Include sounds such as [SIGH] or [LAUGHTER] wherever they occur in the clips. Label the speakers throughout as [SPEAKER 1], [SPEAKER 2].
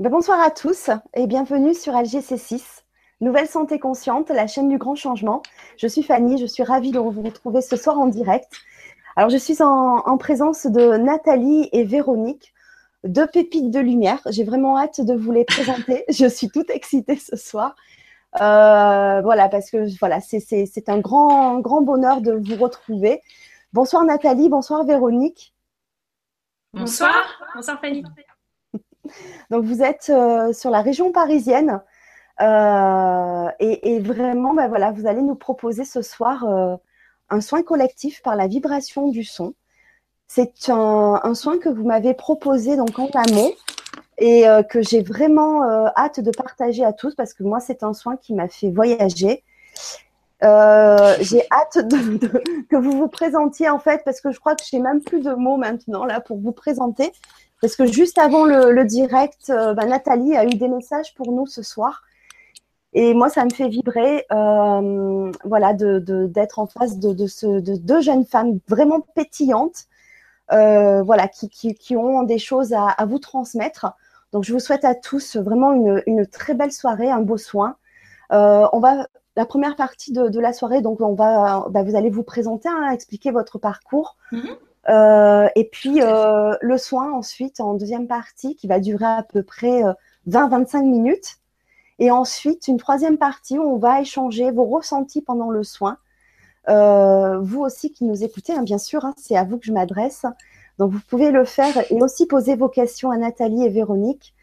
[SPEAKER 1] Ben, bonsoir à tous et bienvenue sur LGC6, Nouvelle Santé Consciente, la chaîne du grand changement. Je suis Fanny, je suis ravie de vous retrouver ce soir en direct. Alors, je suis en, présence de Nathalie et Véronique, deux pépites de lumière. J'ai vraiment hâte de vous les présenter. [LAUGHS] Je suis toute excitée ce soir. Euh, voilà, parce que voilà, c'est un grand, grand bonheur de vous retrouver. Bonsoir Nathalie, bonsoir Véronique.
[SPEAKER 2] Bonsoir, bonsoir Fanny.
[SPEAKER 1] Donc, vous êtes euh, sur la région parisienne euh, et, vraiment, ben voilà, vous allez nous proposer ce soir euh, un soin collectif par la vibration du son. C'est un, soin que vous m'avez proposé donc en amont et que j'ai vraiment hâte de partager à tous parce que moi, c'est un soin qui m'a fait voyager. j'ai hâte que vous vous présentiez en fait parce que je crois que j'ai même plus de mots maintenant là pour vous présenter. Parce que juste avant le, direct, euh, bah, Nathalie a eu des messages pour nous ce soir. Et moi, ça me fait vibrer, euh, voilà, d'être en face de, deux jeunes femmes vraiment pétillantes, euh, voilà, qui, ont des choses à, vous transmettre. Donc, je vous souhaite à tous vraiment une, très belle soirée, un beau soin. on va la première partie de, la soirée, donc on va, bah, vous allez vous présenter, hein, expliquer votre parcours. Mm-hmm. Euh, et puis euh, le soin ensuite en deuxième partie qui va durer à peu près 20-25 euh, minutes. Et ensuite une troisième partie où on va échanger vos ressentis pendant le soin. vous aussi qui nous écoutez, hein, bien sûr, hein, c'est à vous que je m'adresse. Donc vous pouvez le faire et aussi poser vos questions à Nathalie et Véronique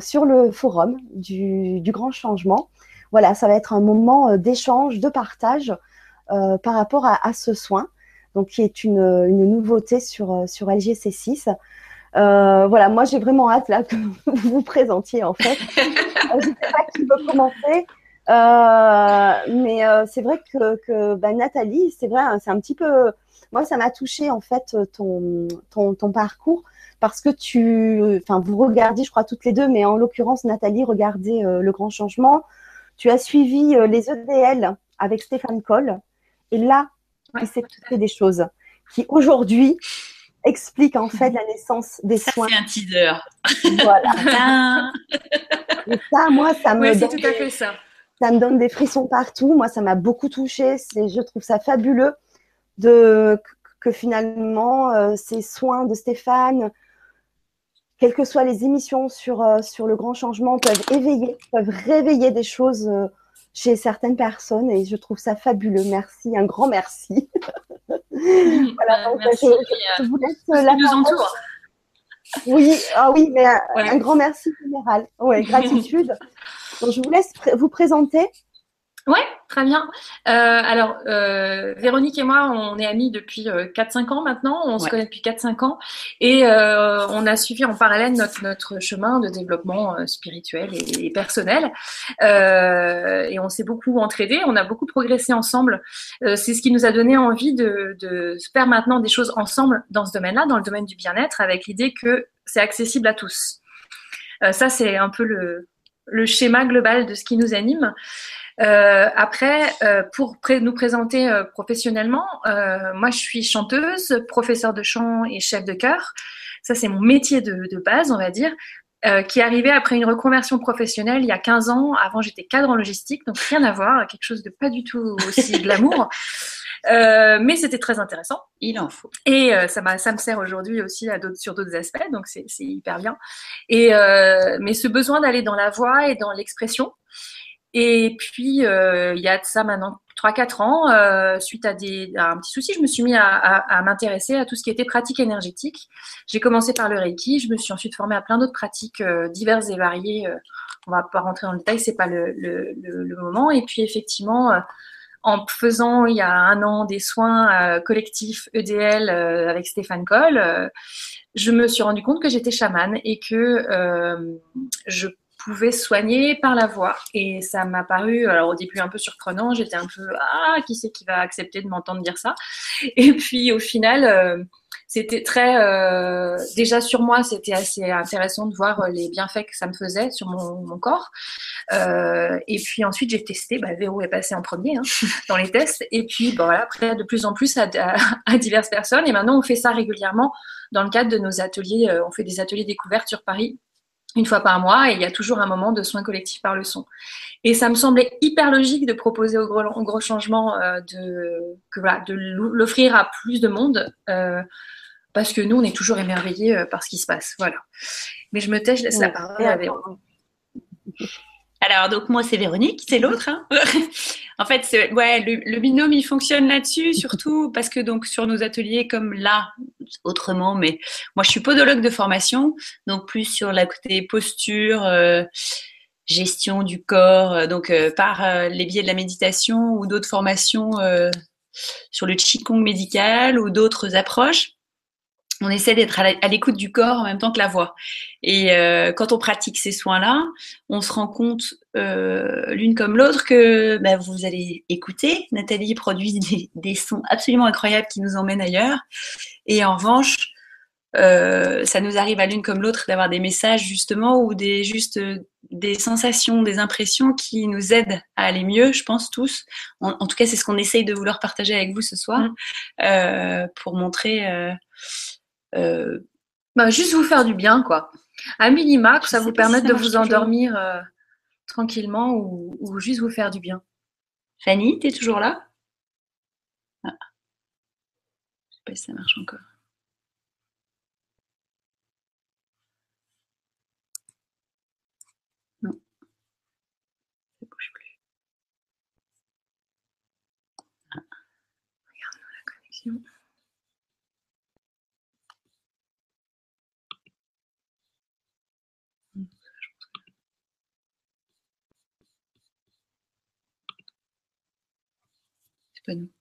[SPEAKER 1] sur le forum du, Grand Changement. Voilà, ça va être un moment d'échange, de partage par rapport à ce soin donc qui est une, une nouveauté sur, euh, sur LGC6. Euh, voilà, moi j'ai vraiment hâte là que [LAUGHS] vous vous présentiez en fait. [LAUGHS] je ne sais pas qui veut commencer, euh, mais euh, c'est vrai que, que bah, Nathalie, c'est vrai, hein, c'est un petit peu, moi ça m'a touché en fait ton, ton, ton, parcours parce que tu, enfin vous regardez, je crois toutes les deux, mais en l'occurrence Nathalie regardait euh, le grand changement. Tu as suivi les EDL avec Stéphane Coll et là il s'est passé des choses qui aujourd'hui expliquent en fait la naissance des soins.
[SPEAKER 2] C'est un teaser.
[SPEAKER 1] Voilà. [LAUGHS] Et ça, moi, ça me.
[SPEAKER 2] donne tout à fait ça.
[SPEAKER 1] Ça me donne des frissons partout. Moi, ça m'a beaucoup touchée. Je trouve ça fabuleux de que finalement euh, ces soins de Stéphane, quelles que soient les émissions sur, euh, sur le grand changement, peuvent éveiller, peuvent réveiller des choses euh, chez certaines personnes et je trouve ça fabuleux. Merci, un grand merci. [LAUGHS]
[SPEAKER 2] voilà, donc, merci, je, vous laisse la parole.
[SPEAKER 1] Oui, ah oui, mais un, grand merci général. Oui, gratitude. [LAUGHS] donc, je vous laisse vous présenter.
[SPEAKER 2] Ouais, très bien. Euh, alors, euh, Véronique et moi, on est amis depuis 4-5 euh, ans maintenant. On se connaît depuis 4-5 ans. Et euh, on a suivi en parallèle notre, notre chemin de développement euh, spirituel et, personnel. Euh, et on s'est beaucoup entraidés. On a beaucoup progressé ensemble. c'est ce qui nous a donné envie de, de faire maintenant des choses ensemble dans ce domaine-là, dans le domaine du bien-être, avec l'idée que c'est accessible à tous. ça, c'est un peu le, le schéma global de ce qui nous anime. Euh, après, euh, pour nous présenter euh, professionnellement, euh, moi je suis chanteuse, professeure de chant et chef de chœur. Ça c'est mon métier de, de, base, on va dire, qui est arrivé après une reconversion professionnelle il y a 15 ans. Avant j'étais cadre en logistique, donc rien à voir, quelque chose de pas du tout aussi [LAUGHS] glamour. Euh, mais c'était très intéressant.
[SPEAKER 3] Il en faut.
[SPEAKER 2] Et euh, ça, ça me sert aujourd'hui aussi à sur d'autres aspects, donc c'est, c'est hyper bien. Et euh, mais ce besoin d'aller dans la voix et dans l'expression, et puis, euh, il y a de ça maintenant 3-4 ans, euh, suite à, des, à un petit souci, je me suis mis à, à, à m'intéresser à tout ce qui était pratique énergétique. J'ai commencé par le Reiki, je me suis ensuite formée à plein d'autres pratiques euh, diverses et variées. Euh, on va pas rentrer dans le détail, c'est pas le, le, le, moment. Et puis, effectivement, euh, en faisant il y a un an des soins collectifs EDL avec Stéphane Coll, je me suis rendu compte que j'étais chamane et que je pouvais soigner par la voix. Et ça m'a paru, alors au début un peu surprenant, j'étais un peu, ah, qui c'est qui va accepter de m'entendre dire ça? [LAUGHS] Et puis au final, euh, c'était très, euh, déjà sur moi, c'était assez intéressant de voir les bienfaits que ça me faisait sur mon, corps. Euh, et puis ensuite, j'ai testé, bah, Véro est passé en premier hein, [LAUGHS] dans les tests. Et puis bon, après, de plus en plus à, à, à, diverses personnes. Et maintenant, on fait ça régulièrement dans le cadre de nos ateliers. on fait des ateliers découvertes sur Paris une fois par mois et il y a toujours un moment de soins collectifs par le son. Et ça me semblait hyper logique de proposer au gros, gros changement euh, de, que, voilà, de l'offrir à plus de monde euh, parce que nous, on est toujours émerveillés euh, par ce qui se passe. Voilà. Mais je me tais, je laisse la parole à Véronique.
[SPEAKER 3] Alors, donc moi, c'est Véronique, c'est l'autre. Hein en fait, ouais, le, binôme, il fonctionne là-dessus, [LAUGHS] surtout parce que donc sur nos ateliers, comme là, autrement, mais moi, je suis podologue de formation, donc plus sur la côté posture, euh, gestion du corps, euh, donc euh, par les biais de la méditation ou d'autres formations sur le qigong médical ou d'autres approches on essaie d'être à l'écoute du corps en même temps que la voix. Et euh, quand on pratique ces soins-là, on se rend compte euh, l'une comme l'autre que bah, vous allez écouter. Nathalie produit des, sons absolument incroyables qui nous emmènent ailleurs. Et en revanche, euh, ça nous arrive à l'une comme l'autre d'avoir des messages justement ou des juste des sensations, des impressions qui nous aident à aller mieux, je pense tous. En, tout cas, c'est ce qu'on essaye de vouloir partager avec vous ce soir mmh. pour montrer
[SPEAKER 2] euh, bah, juste vous faire du bien, quoi. À minima, que ça vous permette de vous endormir euh, tranquillement ou, juste vous faire du bien.
[SPEAKER 3] Fanny, tu es toujours là? Ah. Je sais pas si ça marche encore. Non. Ça bouge plus.
[SPEAKER 2] Ah. Regarde la connexion.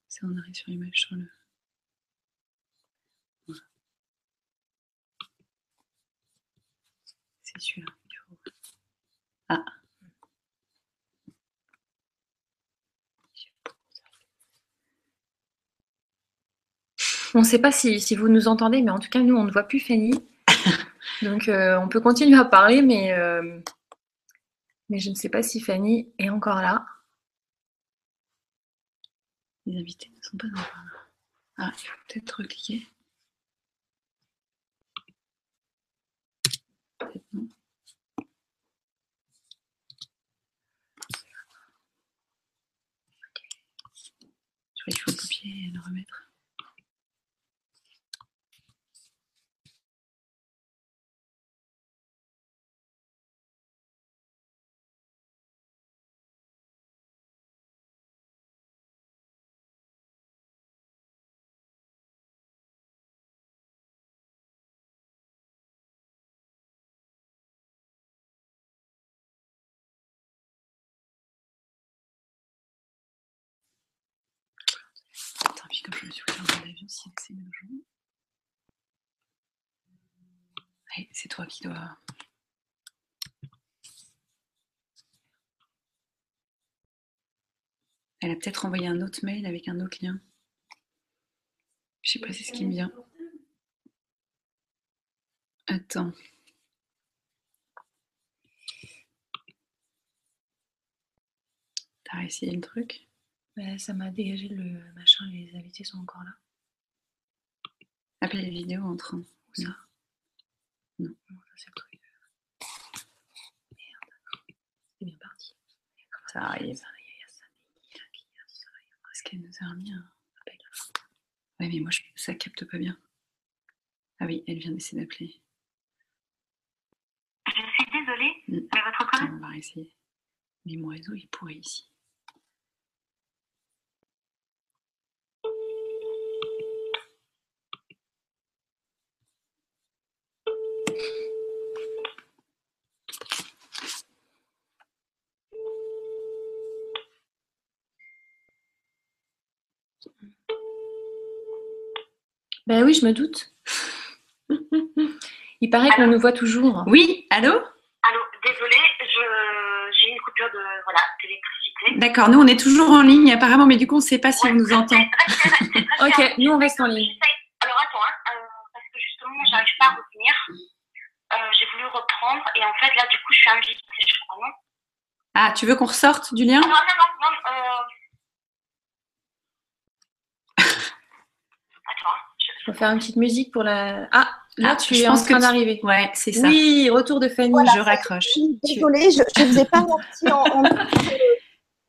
[SPEAKER 3] C'est sur l'image sur le. Voilà. C'est celui-là. Ah.
[SPEAKER 2] On ne sait pas si, si, vous nous entendez, mais en tout cas, nous, on ne voit plus Fanny. [LAUGHS] Donc, euh, on peut continuer à parler, mais, euh, mais je ne sais pas si Fanny est encore là.
[SPEAKER 3] Les invités ne sont pas dans Ah, il faut peut-être recliquer. Peut-être non. Je crois qu'il faut copier et le remettre. C'est toi qui dois. Elle a peut-être envoyé un autre mail avec un autre lien. Je sais pas si c'est ce qui me vient. Attends. T'as réessayé le truc?
[SPEAKER 2] Bah, ça m'a dégagé le machin, les invités sont encore là.
[SPEAKER 3] Appelez les vidéos en train. Ou ça
[SPEAKER 2] Non. ça c'est le truc. Merde. C'est bien parti.
[SPEAKER 3] Ça arrive. Est-ce qu'elle nous a remis un appel Ouais, mais moi, je... ça capte pas bien. Ah oui, elle vient d'essayer d'appeler.
[SPEAKER 4] Je suis désolée, mm. mais votre collègue...
[SPEAKER 3] On va essayer. Mais mon réseau, il pourrait ici.
[SPEAKER 2] Ben oui, je me doute. Il paraît qu'on nous voit toujours.
[SPEAKER 3] Oui, allô?
[SPEAKER 4] Allô, désolée, j'ai une coupure de voilà, d'électricité.
[SPEAKER 3] D'accord, nous on est toujours en ligne apparemment, mais du coup on ne sait pas si on nous entend. [LAUGHS]
[SPEAKER 2] ok, nous on reste en ligne.
[SPEAKER 4] Alors attends, hein, euh, parce que justement j'arrive pas à revenir. Euh, j'ai voulu reprendre et en fait là du coup je suis invitée, je crois, non?
[SPEAKER 3] Ah, tu veux qu'on ressorte du lien?
[SPEAKER 4] Non, non, non, non. Euh...
[SPEAKER 2] Je vais faire une petite musique pour la. Ah Là, tu es en train d'arriver.
[SPEAKER 3] Ouais, c'est ça.
[SPEAKER 2] Oui, retour de Fanny, je raccroche.
[SPEAKER 1] Désolée, je ne vous ai pas menti en,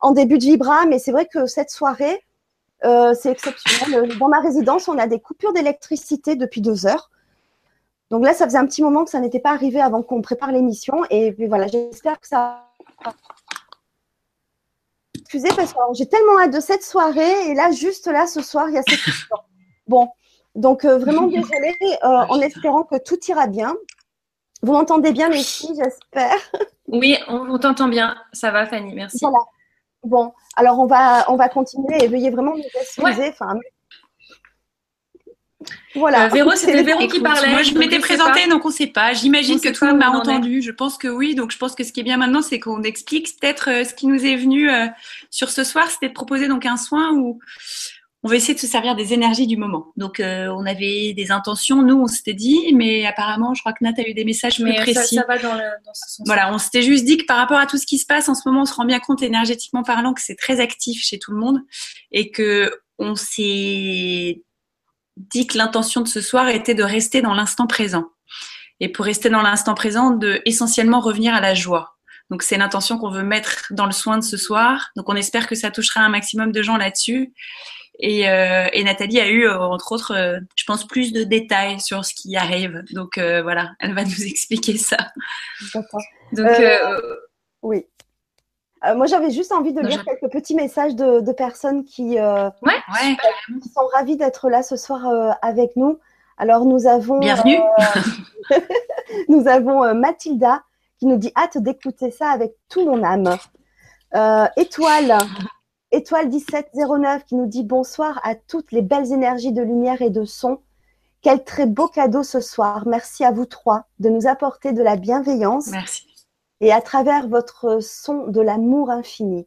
[SPEAKER 1] en, début de Vibra, mais c'est vrai que cette soirée, euh, c'est exceptionnel. Dans ma résidence, on a des coupures d'électricité depuis deux heures. Donc là, ça faisait un petit moment que ça n'était pas arrivé avant qu'on prépare l'émission. Et puis voilà, j'espère que ça. Excusez, parce que j'ai tellement hâte de cette soirée. Et là, juste là, ce soir, il y a cette. Bon, donc euh, vraiment [LAUGHS] désolée, euh, en espérant que tout ira bien. Vous m'entendez bien, les filles, j'espère. [LAUGHS]
[SPEAKER 2] Oui, on, t'entend bien. Ça va, Fanny, merci.
[SPEAKER 1] Voilà. Bon, alors on va, on va continuer et veuillez vraiment nous excuser. Enfin,
[SPEAKER 2] voilà. Euh, Véro, c'était Véro qui parlait.
[SPEAKER 3] Moi, je m'étais présentée, donc on ne sait pas. J'imagine que tout le monde m'a entendu. Je pense que oui. Donc, je pense que ce qui est bien maintenant, c'est qu'on explique peut-être euh, ce qui nous est venu euh, sur ce soir. C'était de proposer donc un soin où on va essayer de se servir des énergies du moment. Donc, on avait des intentions, nous, on s'était dit, mais apparemment, je crois que Nat a eu des messages plus précis.
[SPEAKER 2] Ça, va dans, le, dans ce sens.
[SPEAKER 3] Voilà, on s'était juste dit que par rapport à tout ce qui se passe en ce moment, on se rend bien compte énergétiquement parlant que c'est très actif chez tout le monde et que on s'est dit que l'intention de ce soir était de rester dans l'instant présent. Et pour rester dans l'instant présent, de essentiellement revenir à la joie. Donc c'est l'intention qu'on veut mettre dans le soin de ce soir. Donc on espère que ça touchera un maximum de gens là-dessus. Et, euh, et, Nathalie a eu, euh, entre autres, euh, je pense, plus de détails sur ce qui arrive. Donc voilà, elle va [LAUGHS] nous expliquer ça.
[SPEAKER 1] D'accord. Donc oui. Moi, j'avais juste envie de lire quelques petits messages de, personnes qui, qui, sont ravies d'être là ce soir avec nous. Alors, nous avons.
[SPEAKER 3] Bienvenue. [LAUGHS]
[SPEAKER 1] nous avons Mathilda qui nous dit hâte d'écouter ça avec tout mon âme. Étoile. Étoile 1709 qui nous dit bonsoir à toutes les belles énergies de lumière et de son. Quel très beau cadeau ce soir. Merci à vous trois de nous apporter de la bienveillance.
[SPEAKER 3] Merci
[SPEAKER 1] et à travers votre son de l'amour infini.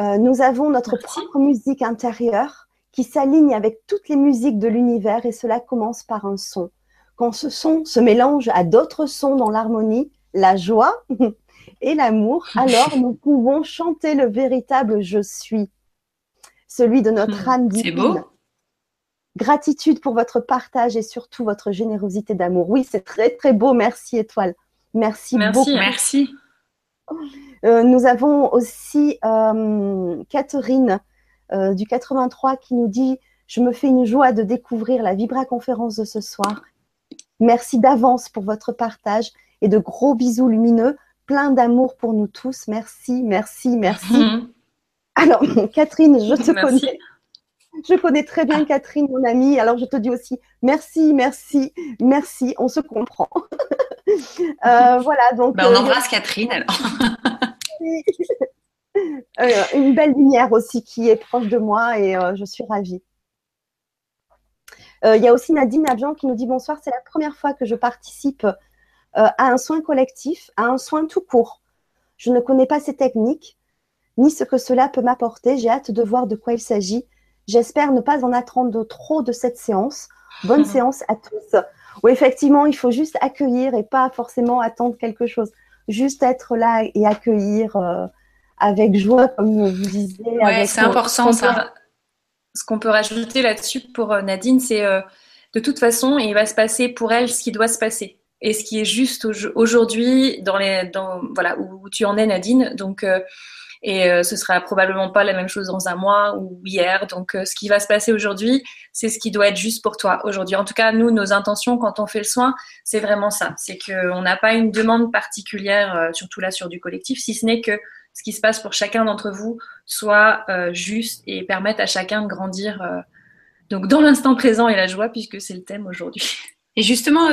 [SPEAKER 1] Euh, nous avons notre propre musique intérieure qui s'aligne avec toutes les musiques de l'univers et cela commence par un son. Quand ce son se mélange à d'autres sons dans l'harmonie, la joie [LAUGHS] et l'amour, [LAUGHS] alors nous pouvons chanter le véritable je suis, celui de notre hmm. âme divine.
[SPEAKER 3] C'est beau.
[SPEAKER 1] Gratitude pour votre partage et surtout votre générosité d'amour. Oui, c'est très très beau. Merci étoile. Merci, beaucoup.
[SPEAKER 3] Merci.
[SPEAKER 1] Euh, nous avons aussi euh, Catherine euh, du 83 qui nous dit Je me fais une joie de découvrir la Vibra conférence de ce soir. Merci d'avance pour votre partage et de gros bisous lumineux, plein d'amour pour nous tous. Merci, merci, merci. Alors, [LAUGHS] Catherine, je te connais. Je connais très bien Catherine, mon amie. Alors, je te dis aussi merci, merci, merci. On se comprend. [LAUGHS] Euh, voilà, donc.
[SPEAKER 3] Bah, on euh, embrasse Catherine alors. [LAUGHS]
[SPEAKER 1] Euh, une belle lumière aussi qui est proche de moi et je suis ravie. Il y a aussi Nadine Avian qui nous dit bonsoir, c'est la première fois que je participe à un soin collectif, à un soin tout court. Je ne connais pas ces techniques, ni ce que cela peut m'apporter. J'ai hâte de voir de quoi il s'agit. J'espère ne pas en attendre trop de cette séance. Bonne [LAUGHS] séance à tous où effectivement, il faut juste accueillir et pas forcément attendre quelque chose. Juste être là et accueillir euh, avec joie, comme vous disiez.
[SPEAKER 2] Ouais, c'est important ça. Ce qu'on peut rajouter là-dessus pour euh, Nadine, c'est euh, de toute façon, il va se passer pour elle ce qui doit se passer et ce qui est juste aujourd'hui dans les, dans, voilà, où tu en es, Nadine. Donc, et euh, ce sera probablement pas la même chose dans un mois ou hier. Donc, euh, ce qui va se passer aujourd'hui, c'est ce qui doit être juste pour toi aujourd'hui. En tout cas, nous, nos intentions quand on fait le soin, c'est vraiment ça. C'est qu'on n'a pas une demande particulière, euh, surtout là sur du collectif, si ce n'est que ce qui se passe pour chacun d'entre vous soit juste et permette à chacun de grandir. donc, dans l'instant présent et la joie, puisque c'est le thème aujourd'hui.
[SPEAKER 3] Et justement,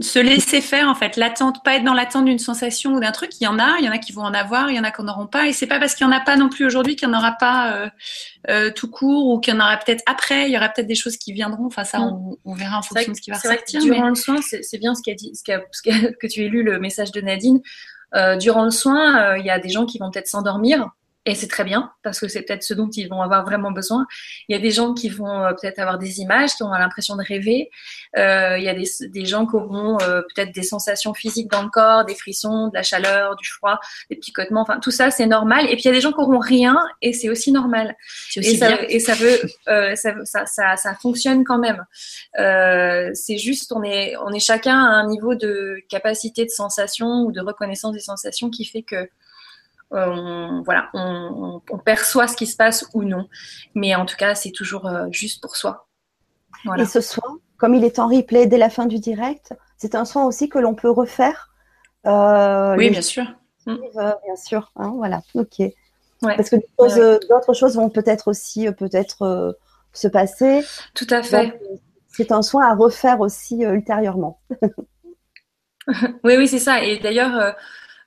[SPEAKER 3] se laisser faire en fait. L'attente pas être dans l'attente d'une sensation ou d'un truc. Il y en a il y en a qui vont en avoir il y en a qui n'en auront pas. Et c'est pas parce qu'il y en a pas non plus aujourd'hui qu'il n'y en aura pas euh, euh, tout court ou qu'il y en aura peut-être après. Il y aura peut-être des choses qui viendront. Enfin ça mm. on, verra en fonction de ce qui va
[SPEAKER 2] sortir durant le soin c'est bien ce qu'a dit ce [LAUGHS] que tu as lu le message de Nadine. Euh, durant le soin il y a des gens qui vont peut-être s'endormir et c'est très bien parce que c'est peut-être ce dont ils vont avoir vraiment besoin. Il y a des gens qui vont euh, peut-être avoir des images, qui ont l'impression de rêver. Euh, il y a des, des gens qui auront euh, peut-être des sensations physiques dans le corps, des frissons, de la chaleur, du froid, des picotements. Enfin, tout ça, c'est normal. Et puis il y a des gens qui auront rien et c'est aussi normal.
[SPEAKER 3] Aussi
[SPEAKER 2] et, ça, et ça veut, euh, ça, ça, ça, ça, fonctionne quand même. Euh, c'est juste, on est, on est chacun à un niveau de capacité de sensation ou de reconnaissance des sensations qui fait que on, voilà, on, on, perçoit ce qui se passe ou non. Mais en tout cas, c'est toujours euh, juste pour soi.
[SPEAKER 1] Voilà. Et ce soin, comme il est en replay dès la fin du direct, c'est un soin aussi que l'on peut refaire.
[SPEAKER 3] Euh, oui, bien sûr.
[SPEAKER 1] Euh, bien sûr. Hein, voilà. Ok. Ouais. Parce que d'autres choses vont peut-être aussi peut-être se passer.
[SPEAKER 2] Tout à fait.
[SPEAKER 1] C'est un soin à refaire aussi ultérieurement. [LAUGHS]
[SPEAKER 2] oui, oui, c'est ça. Et d'ailleurs,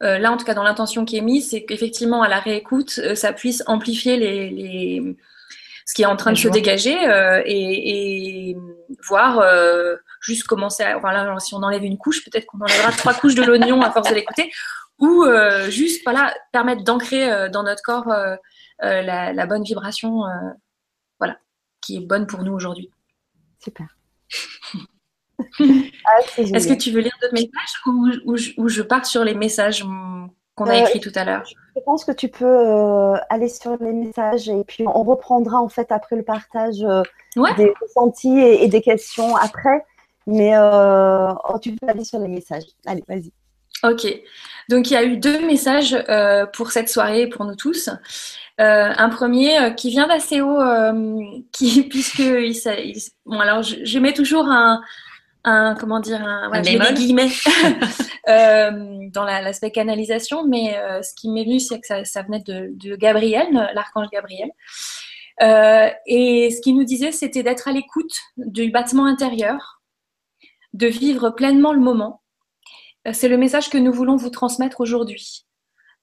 [SPEAKER 2] euh, là, en tout cas, dans l'intention qui est mise, c'est qu'effectivement, à la réécoute, euh, ça puisse amplifier les, les, ce qui est en train de se dégager euh, et, et, voir juste commencer à. Enfin, là, si on enlève une couche, peut-être qu'on enlèvera trois couches de l'oignon à force de l'écouter, [LAUGHS] ou juste voilà, permettre d'ancrer dans notre corps la, la, bonne vibration voilà, qui est bonne pour nous aujourd'hui.
[SPEAKER 1] Super.
[SPEAKER 2] Ah, Est-ce que tu veux lire d'autres messages ou, ou, ou, je pars sur les messages qu'on a écrits euh, tout à l'heure?
[SPEAKER 1] Je pense que tu peux euh, aller sur les messages et puis on reprendra en fait après le partage euh,
[SPEAKER 2] ouais.
[SPEAKER 1] des ressentis et, et, des questions après. Mais oh, tu peux aller sur les messages. Allez, vas-y.
[SPEAKER 2] Ok. Donc il y a eu deux messages pour cette soirée pour nous tous. Euh, un premier qui vient d'assez haut, [LAUGHS] qui puisque il, il, bon alors je, je mets toujours un un comment dire un,
[SPEAKER 3] ouais, un
[SPEAKER 2] guillemets. [LAUGHS] Euh, dans l'aspect la, canalisation mais euh, ce qui m'est venu c'est que ça, ça, venait de, de Gabriel l'archange Gabriel. Euh, et ce qu'il nous disait c'était d'être à l'écoute du battement intérieur de vivre pleinement le moment. C'est le message que nous voulons vous transmettre aujourd'hui.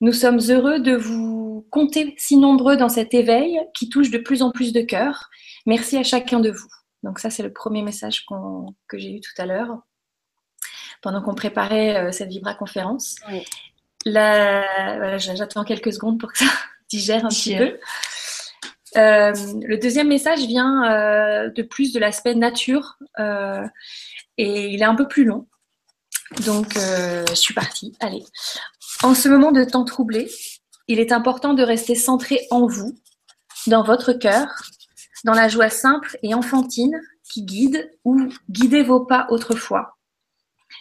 [SPEAKER 2] Nous sommes heureux de vous compter si nombreux dans cet éveil qui touche de plus en plus de cœurs merci à chacun de vous donc ça, c'est le premier message qu que j'ai eu tout à l'heure pendant qu'on préparait euh, cette Vibra conférence.
[SPEAKER 1] Oui.
[SPEAKER 2] Voilà, J'attends quelques secondes pour que ça [LAUGHS] digère un petit peu. Euh, le deuxième message vient euh, de plus de l'aspect nature et il est un peu plus long. Donc, je suis partie. Allez. En ce moment de temps troublé, il est important de rester centré en vous, dans votre cœur, dans la joie simple et enfantine qui guide ou guidez vos pas autrefois.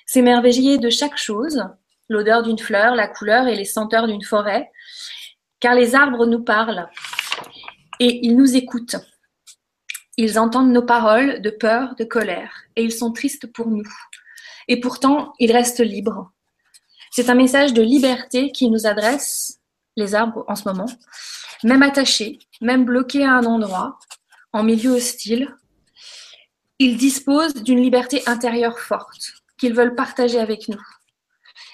[SPEAKER 2] S'émerveiller de chaque chose, l'odeur d'une fleur, la couleur et les senteurs d'une forêt, car les arbres nous parlent et ils nous écoutent. Ils entendent nos paroles de peur, de colère, et ils sont tristes pour nous. Et pourtant, ils restent libres. C'est un message de liberté qui nous adresse, les arbres en ce moment, même attachés, même bloqués à un endroit, en milieu hostile, ils disposent d'une liberté intérieure forte qu'ils veulent partager avec nous.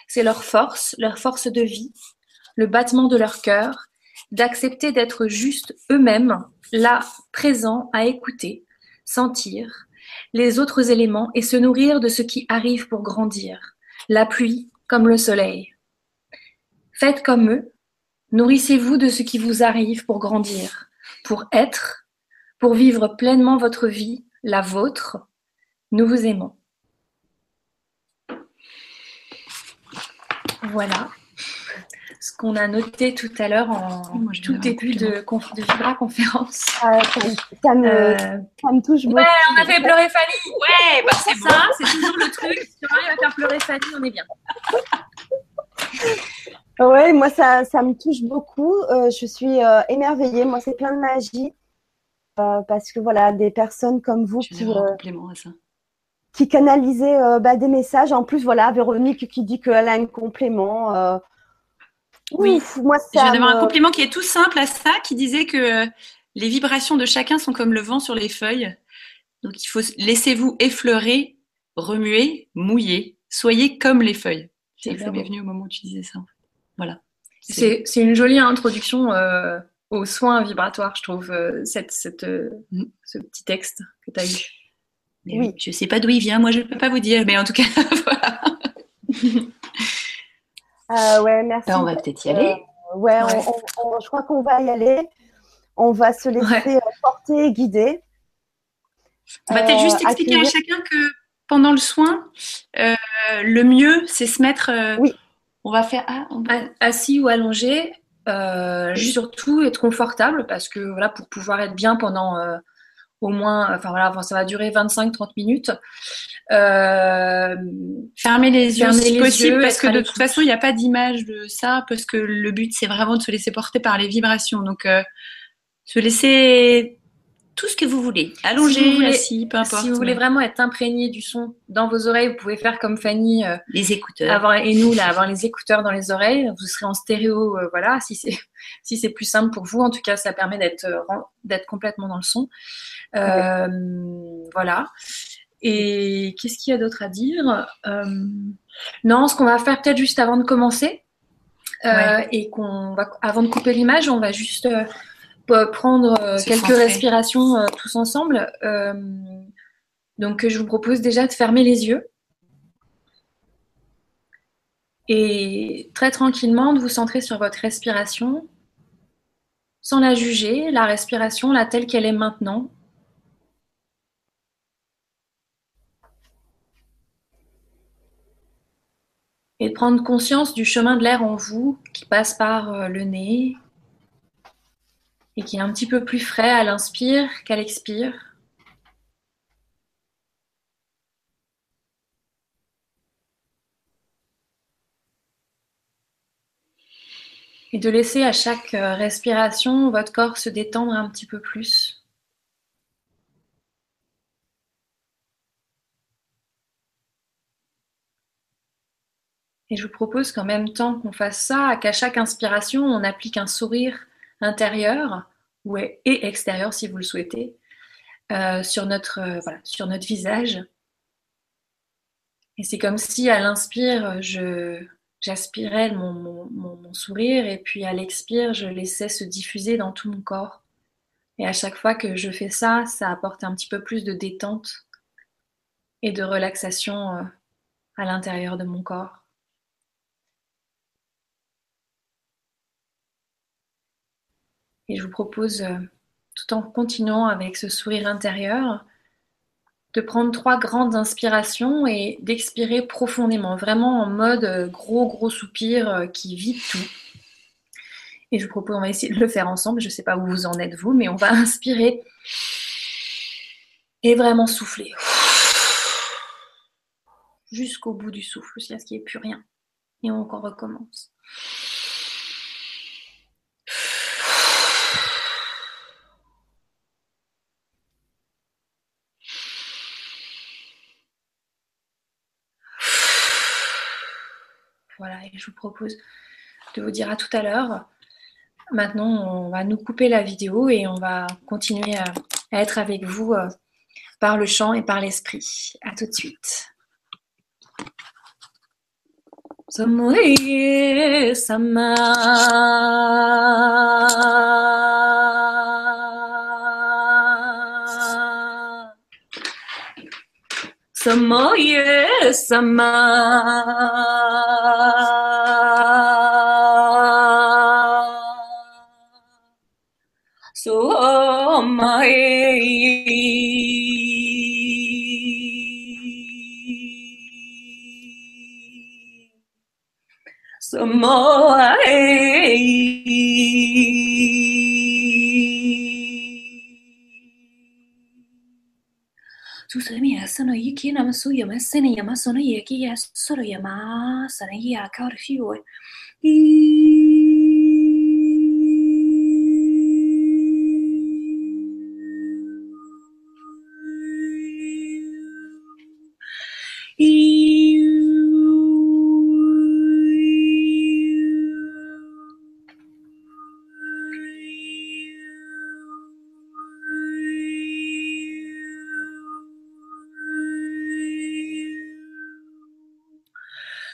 [SPEAKER 2] C'est leur force, leur force de vie, le battement de leur cœur, d'accepter d'être juste eux-mêmes, là, présents, à écouter, sentir les autres éléments et se nourrir de ce qui arrive pour grandir, la pluie comme le soleil. Faites comme eux, nourrissez-vous de ce qui vous arrive pour grandir, pour être pour vivre pleinement votre vie, la vôtre. Nous vous aimons. Voilà ce qu'on a noté tout à l'heure en Moi, tout début de, conf, de Vibra conférence.
[SPEAKER 1] Ah, ça, me, euh, ça, me, touche beaucoup.
[SPEAKER 2] Ouais, on a fait pleurer Fanny. Ouais, bah, c'est ça, c'est toujours le truc. Si on arrive à faire pleurer Fanny, on est bien.
[SPEAKER 1] Ouais, moi ça, ça me touche beaucoup. Euh, je suis euh, émerveillée. Moi, c'est plein de magie. Euh, parce que voilà, des personnes comme vous
[SPEAKER 3] qui, euh,
[SPEAKER 1] qui canalisaient euh, bah, des messages. En plus, voilà, Véronique qui dit qu'elle a un complément. Euh,
[SPEAKER 3] oui, ouf, moi ça. Je viens d'avoir me... un complément qui est tout simple à ça, qui disait que les vibrations de chacun sont comme le vent sur les feuilles. Donc il faut laissez-vous effleurer, remuer, mouiller. Soyez comme les feuilles. C'est ça m'est venu au moment où tu disais ça. Voilà.
[SPEAKER 2] C'est une jolie introduction euh, aux soins vibratoires, je trouve, euh, cette, cette, euh, mm. ce petit texte que tu as eu.
[SPEAKER 3] Mais oui. Je ne sais pas d'où il vient, moi je ne peux pas vous dire, mais en tout cas, [LAUGHS] voilà.
[SPEAKER 1] euh, [LAUGHS] ouais, merci.
[SPEAKER 3] Ben, on va peut-être y aller.
[SPEAKER 1] ouais, je crois qu'on va y aller. On va se laisser porter et guider.
[SPEAKER 3] On va peut-être juste expliquer à chacun que pendant le soin, le mieux, c'est se mettre.
[SPEAKER 1] oui.
[SPEAKER 3] On va faire ah,
[SPEAKER 2] assis ou allongé. Surtout être confortable parce que voilà pour pouvoir être bien pendant au moins, enfin voilà, ça va durer 25-30 minutes.
[SPEAKER 3] Euh, fermer les yeux si possible, parce que de toute façon, il n'y a pas d'image de ça, parce que le but, c'est vraiment de se laisser porter par les vibrations. Donc, euh, se laisser tout ce que vous voulez. Allongé,
[SPEAKER 2] si peu importe. Si vous voulez vraiment être imprégné du son dans vos oreilles, vous pouvez faire comme Fanny. Euh,
[SPEAKER 3] les écouteurs.
[SPEAKER 2] Avoir, et nous, là, avoir les écouteurs dans les oreilles. Vous serez en stéréo, voilà, si c'est [LAUGHS] si c'est plus simple pour vous. En tout cas, ça permet d'être d'être complètement dans le son. Euh, voilà. Et qu'est-ce qu'il y a d'autre à dire? Euh, Non, ce qu'on va faire peut-être juste avant de commencer, euh, et qu'on va, avant de couper l'image, on va juste prendre quelques respirations tous ensemble. donc, je vous propose déjà de fermer les yeux. Et très tranquillement de vous centrer sur votre respiration sans la juger, la respiration, la telle qu'elle est maintenant, et prendre conscience du chemin de l'air en vous qui passe par euh, le nez et qui est un petit peu plus frais à l'inspire qu'à l'expire. Et de laisser à chaque euh, respiration votre corps se détendre un petit peu plus. Et je vous propose qu'en même temps qu'on fasse ça, qu'à chaque inspiration, on applique un sourire intérieur ou et extérieur si vous le souhaitez euh, sur, notre, euh, sur notre visage. Et c'est comme si à l'inspire, j'aspirais mon, mon, mon, sourire et puis à l'expire, je laissais se diffuser dans tout mon corps. Et à chaque fois que je fais ça, ça apporte un petit peu plus de détente et de relaxation euh, à l'intérieur de mon corps. Et je vous propose, euh, tout en continuant avec ce sourire intérieur, de prendre trois grandes inspirations et d'expirer profondément, vraiment en mode euh, gros gros soupir euh, qui vide tout. Et je vous propose, on va essayer de le faire ensemble. Je ne sais pas où vous en êtes vous, mais on va inspirer et vraiment souffler jusqu'au bout du souffle, jusqu'à ce qu'il n'y ait plus rien. Et on recommence. Voilà, et je vous propose de vous dire à tout à l'heure. Maintenant, on va nous couper la vidéo et on va continuer à, être avec vous euh, par le chant et par l'esprit. À tout de suite. Samoye sama Somae. Somae. Susemiya sono yiki nama suyama sene yama sono yeki ya soro yama sana yaka or fioi.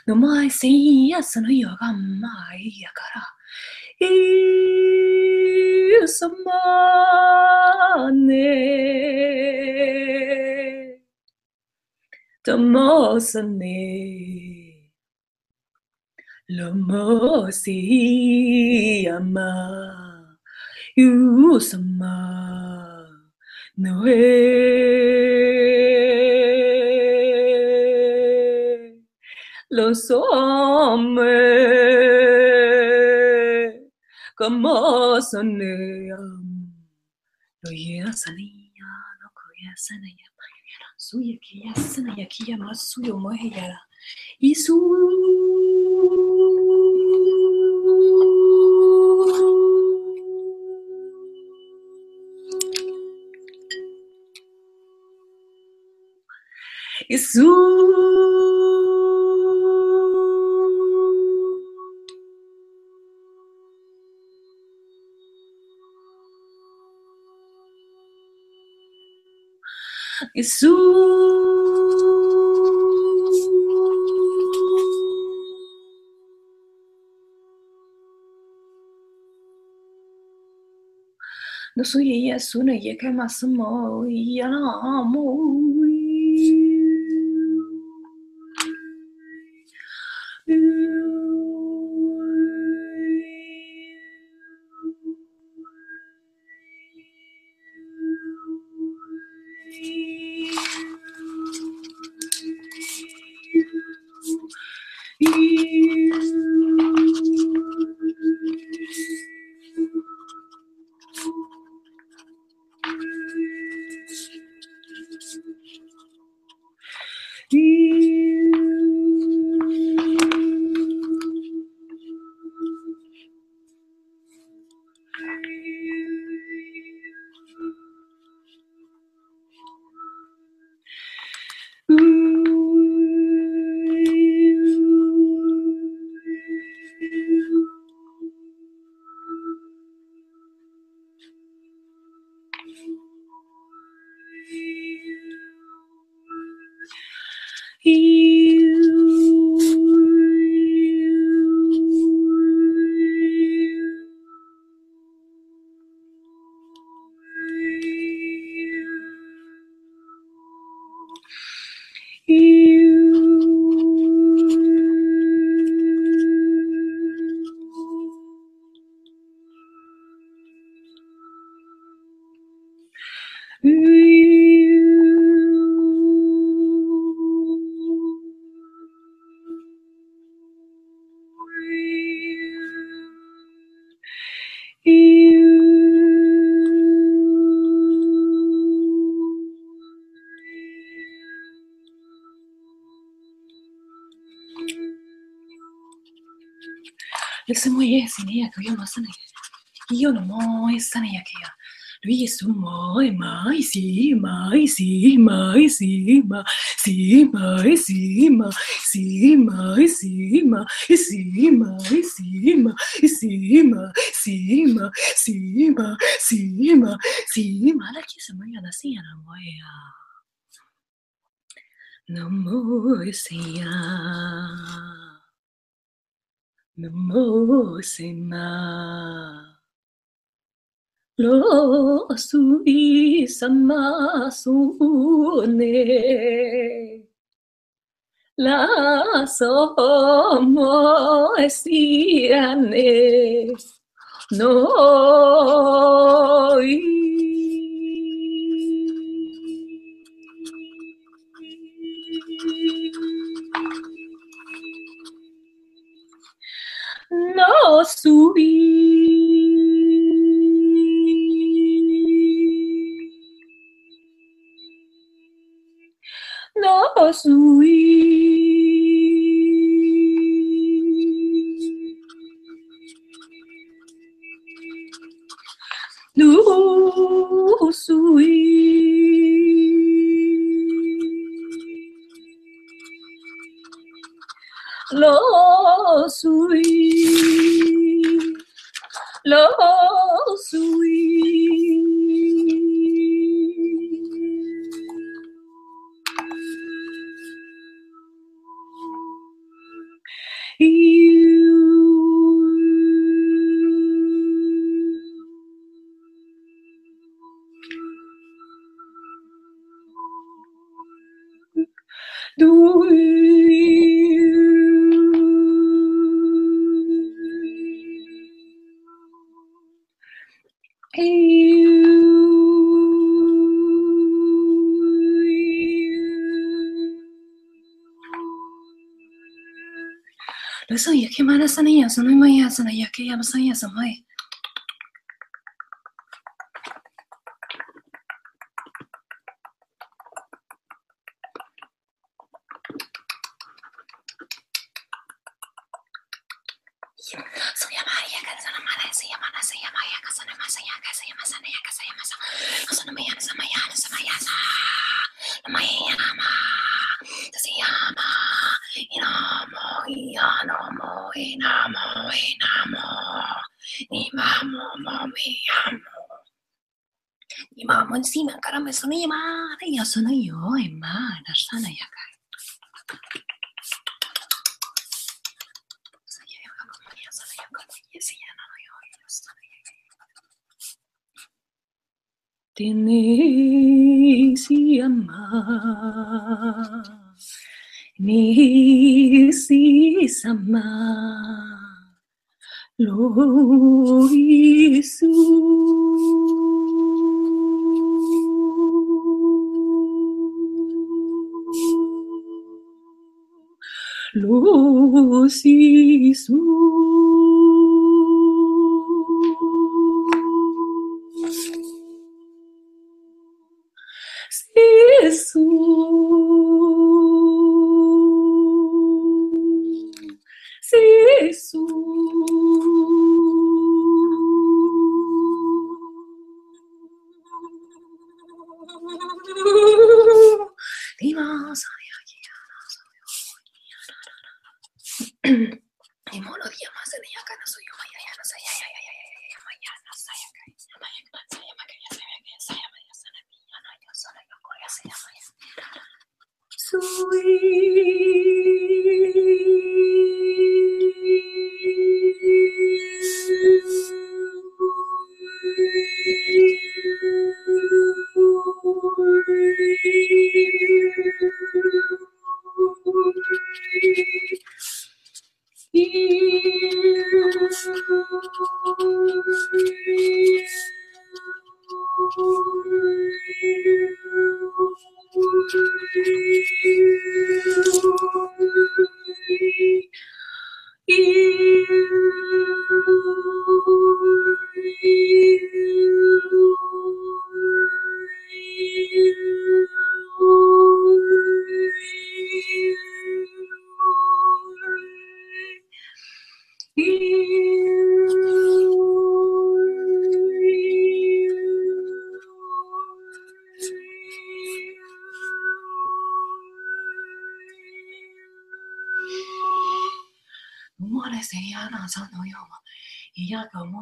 [SPEAKER 2] の前せいやその夜が前
[SPEAKER 5] やから。いゆさまね。ともさね。lo mo si ama yu sama no e los hombres como sonean. Lo yasaniya, no koyasanaya, suya kiyasanaya, kiyama suyo moheyara. Y su Isso 耶稣，耶稣耶稣，耶 sou je ia. Más amo y ya no amo. Laissez-moi y essayer à cueillir ma sana. Io non mo sana ya que lui est sous moi et ma ici ma ici ma ici ma si ma ici ma si ma ici ma ici ma ici ma ici ma si ma si ma si ma si ma la chi sama ya da si ya na mo ya Namo Sema. Lo Sui Sama Sune. La Somo Siane. No. Sui. No sui. No sui. Lo sui. Lo 嘘やけまなさねやそのまやその その弱いまあなさなやかい。Tenéis y amar, ni si amar, lo sí,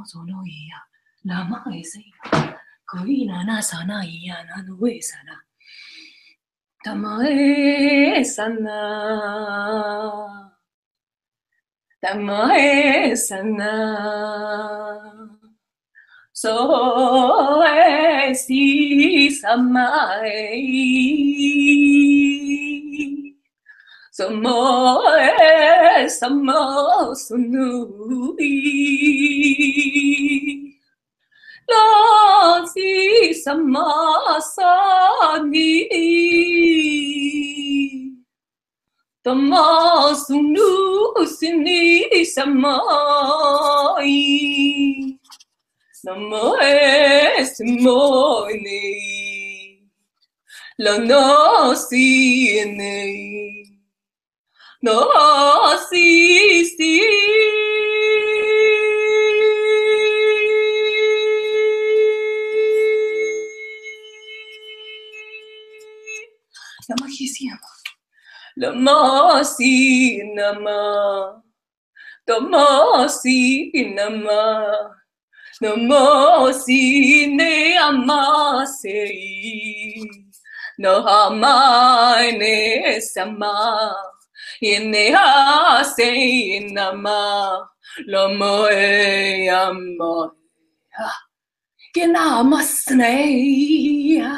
[SPEAKER 5] ya ka mo so no ya la ma e se ya ko i na na sa na ya na no we sa na Tamae sana Tamae sana So e si samae Samo e samo sunui La si sama sani Tama sunu sini samai Namo e simoini La no si nei no si si Namah Siyama. Namah Si Namah. Namah Si Namah. Namah Si Namah Sei. Nahamai Ne Samah. Inneha se inama lamoe amoya. Genamasneya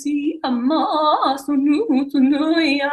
[SPEAKER 5] zi ama sunu sunuya.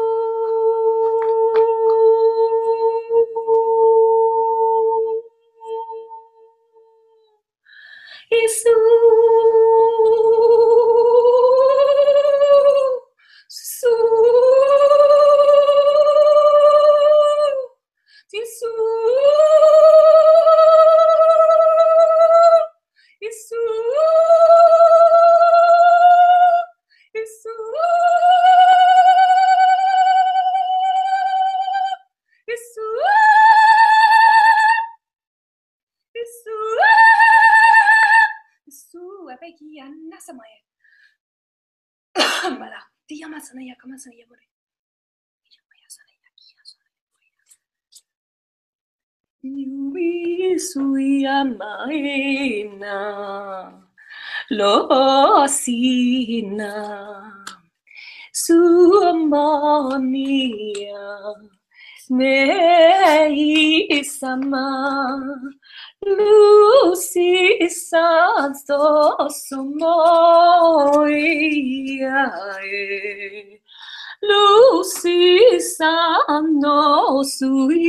[SPEAKER 5] Jesus. まずは破る。Yubi sui amaina lo sina su amonia me isama luci santo somoia Lucy Sano Suia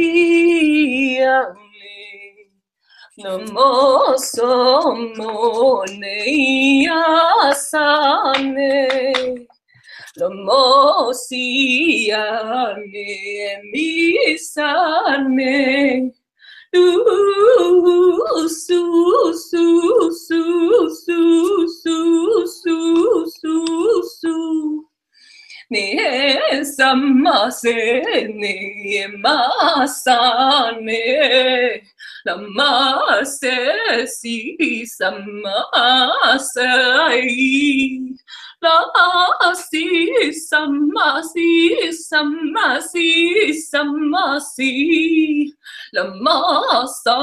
[SPEAKER 5] Namo Somo Neia Sane Namo Sia Ne Misane Ooh, su, su, su, su, su, su, su, su ne samase ne masane namase si samase Rasi Samasi Samasi Samasi Lamasa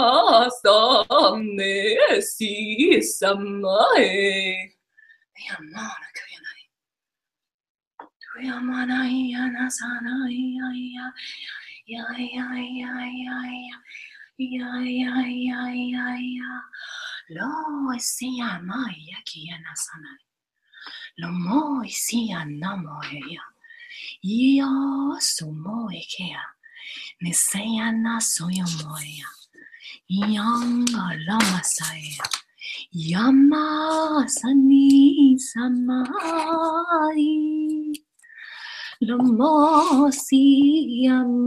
[SPEAKER 5] Samnesi Samae. Man, I לא אסיה מאיה כי ינסנה. לא מו אסיה נמו היה. יו סומו איקיה. נסיה נסו יומו היה. יונג לא מסיה. ימה סני סמאי. لما siamai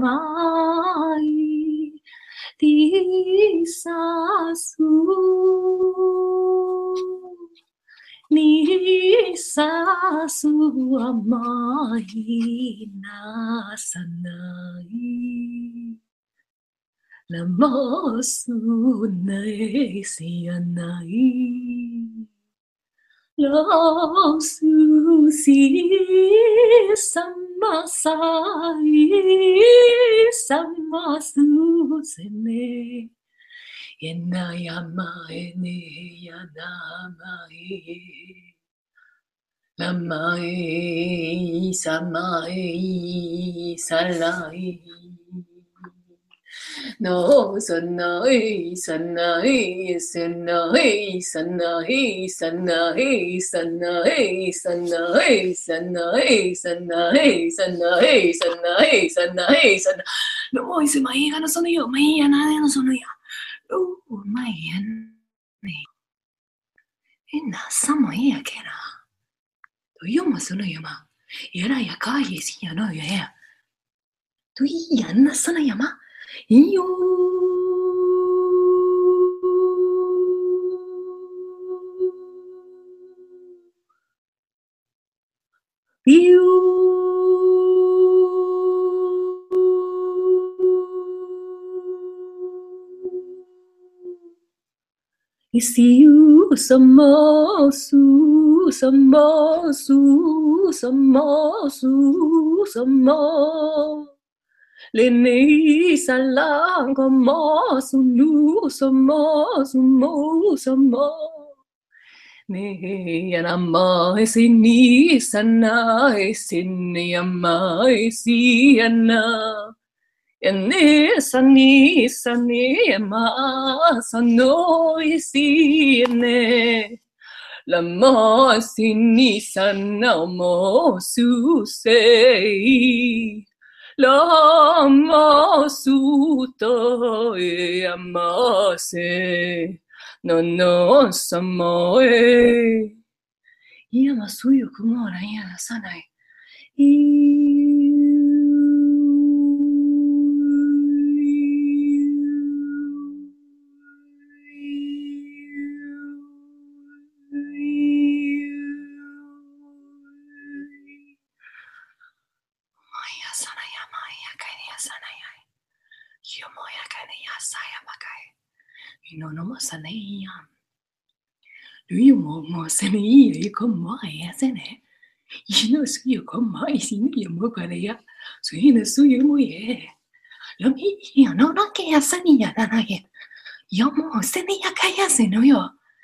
[SPEAKER 5] di sasu ni sasu amai nasanai lama sunai sianai Lasu si sammasai sammasu sene yenayamae ne yanamae lamae samae salai No sanai sanai sanai sanai sanai sanai sanai sanai sanai sanai sanai sanai sanai No se mai gana sono io mai ya na no sono io Oh mai ya ne Ina samo ia kera To yo mo sono io ma Era ya kai si ya no ya Tu ya na sono ya ma いいよ 引用。you Isiu samo some more, su samo some more. Lenei salang mo sunu somo sumo somo. Nei anama sini sana sini ama si ana. Ene sani sani ma sano si ene. La ma sini sana mo su sei. l'uomo suto e amase non non samoe. Ia masuyo kumora ia nasanai. Ia no, no más aleja. Lui mo mo se ne i con mo ya se ne. Y no su yo con mo y sin yo mo con ella. Su y no su yo mo ye. Lo mi yo no no que ya se ni ya da na ye. Yo mo se ne ya ka ya se no yo.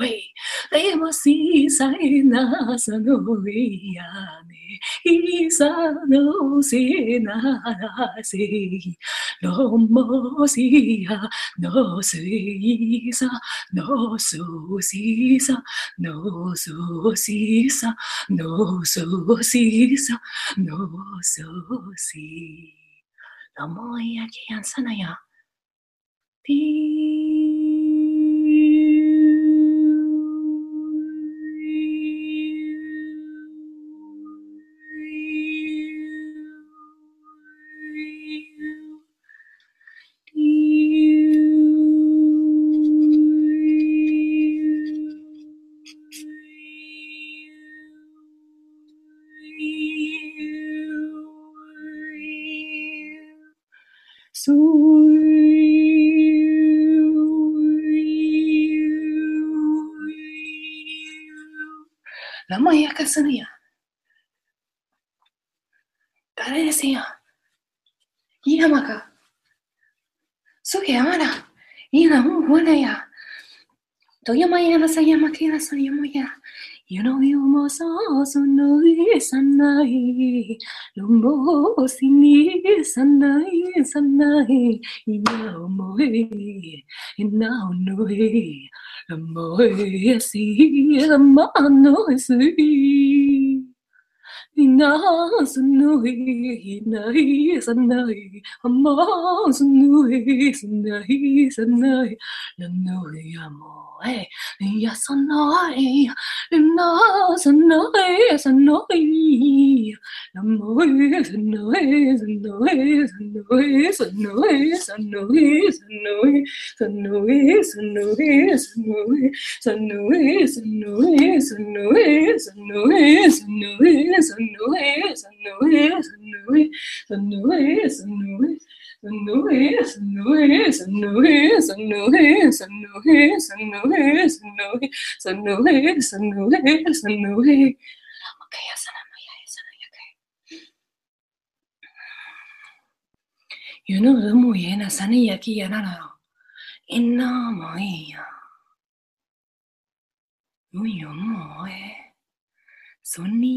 [SPEAKER 5] oi ema si sa na sa no ya ne i sa no si na si lo mo si ya no si sa no so si sa no so si sa no so si sa no so si la moya ki ansana ya. Ti するやん。誰ですやん。いい山か。すげ山だ。いいな、もう不安や。とまやなさ山けなそれ山や。 유노유모서손노이 산나이 룸보시니 산나이 산나이 이나오모이 이나오노이 모에시 마노이스이 Ina sanui, nai sanai, ama sanui, sanai sanai, nanui amoe, ya sanai, ina sanai, sanai, amoe sanai, sanai, sanai, sanai, sanai, sanai, ways, and new ways, and new ways, and new ways, and new ways, and new ways. And new ways, and new ways, and new ways, and new ways, and new ways, and new ways, and new ways, and new ways, and new ways, and new ways. Okay, yes, and I'm yeah, yes, and okay. You know, the muyena, sani yaki yanara. Inna moya. Sonni.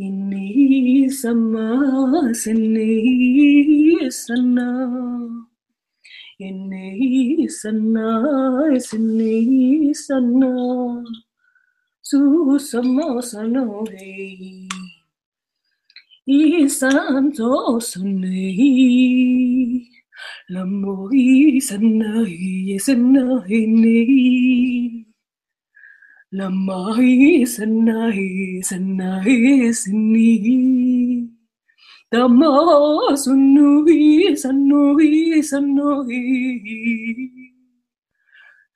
[SPEAKER 5] إني سما سني سنا إني سنا سني سنا سو سما سنوهي إسانتو سني لموري سنهي سنهي Lamahi sanahi sanahi sinihi. Tama sunuhi sanuhi sanuhi.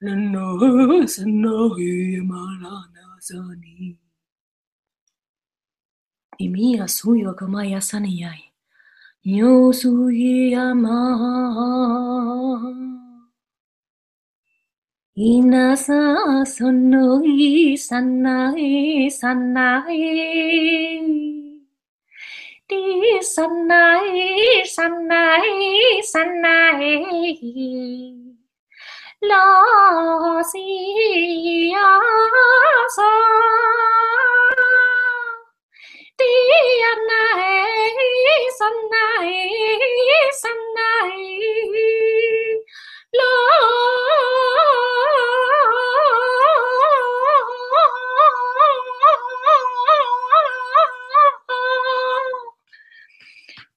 [SPEAKER 5] Lano sanahi malana sani. Imi asuyo kamaya saniyai. Yo suyi amaha. Inasa sonoi sanai sanai Di sanai sanai sanai Lo si sa. Di anai sanai sanai Lo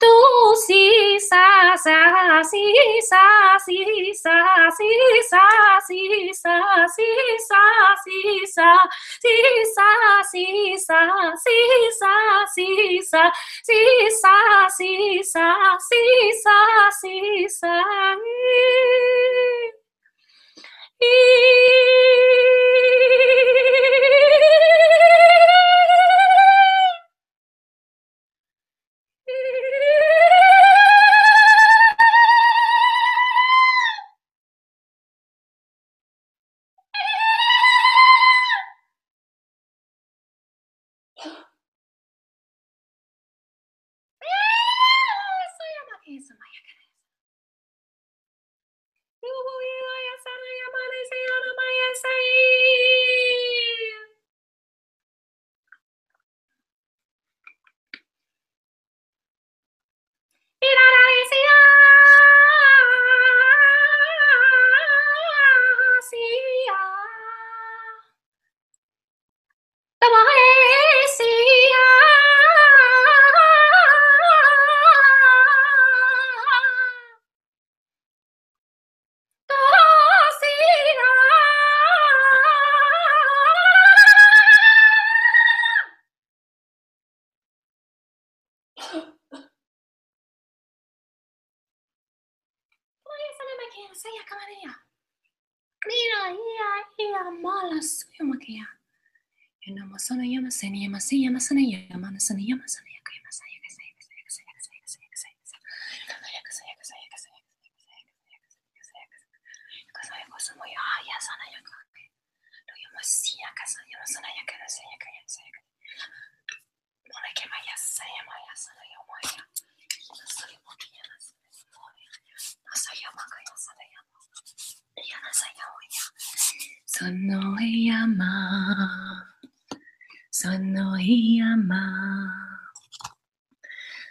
[SPEAKER 5] Tu si sa sa si sa si sa si sa si sa si sa si sa si sa si sa si sa si sa si sa si sa si sa si sa eyes on my saya ni masih ya masana ya mana sana ya masana ya kayak masa ya saya saya saya saya saya saya saya saya saya saya saya saya saya semua ya ya sana ya kan lo ya masih ya kasa ya masana ya kayak saya kayak saya mulai kayak ya saya mau ya sana ya mau ya saya mau ya saya mau kayak sana ya mau ya saya mau ya その山 Sanohiyama.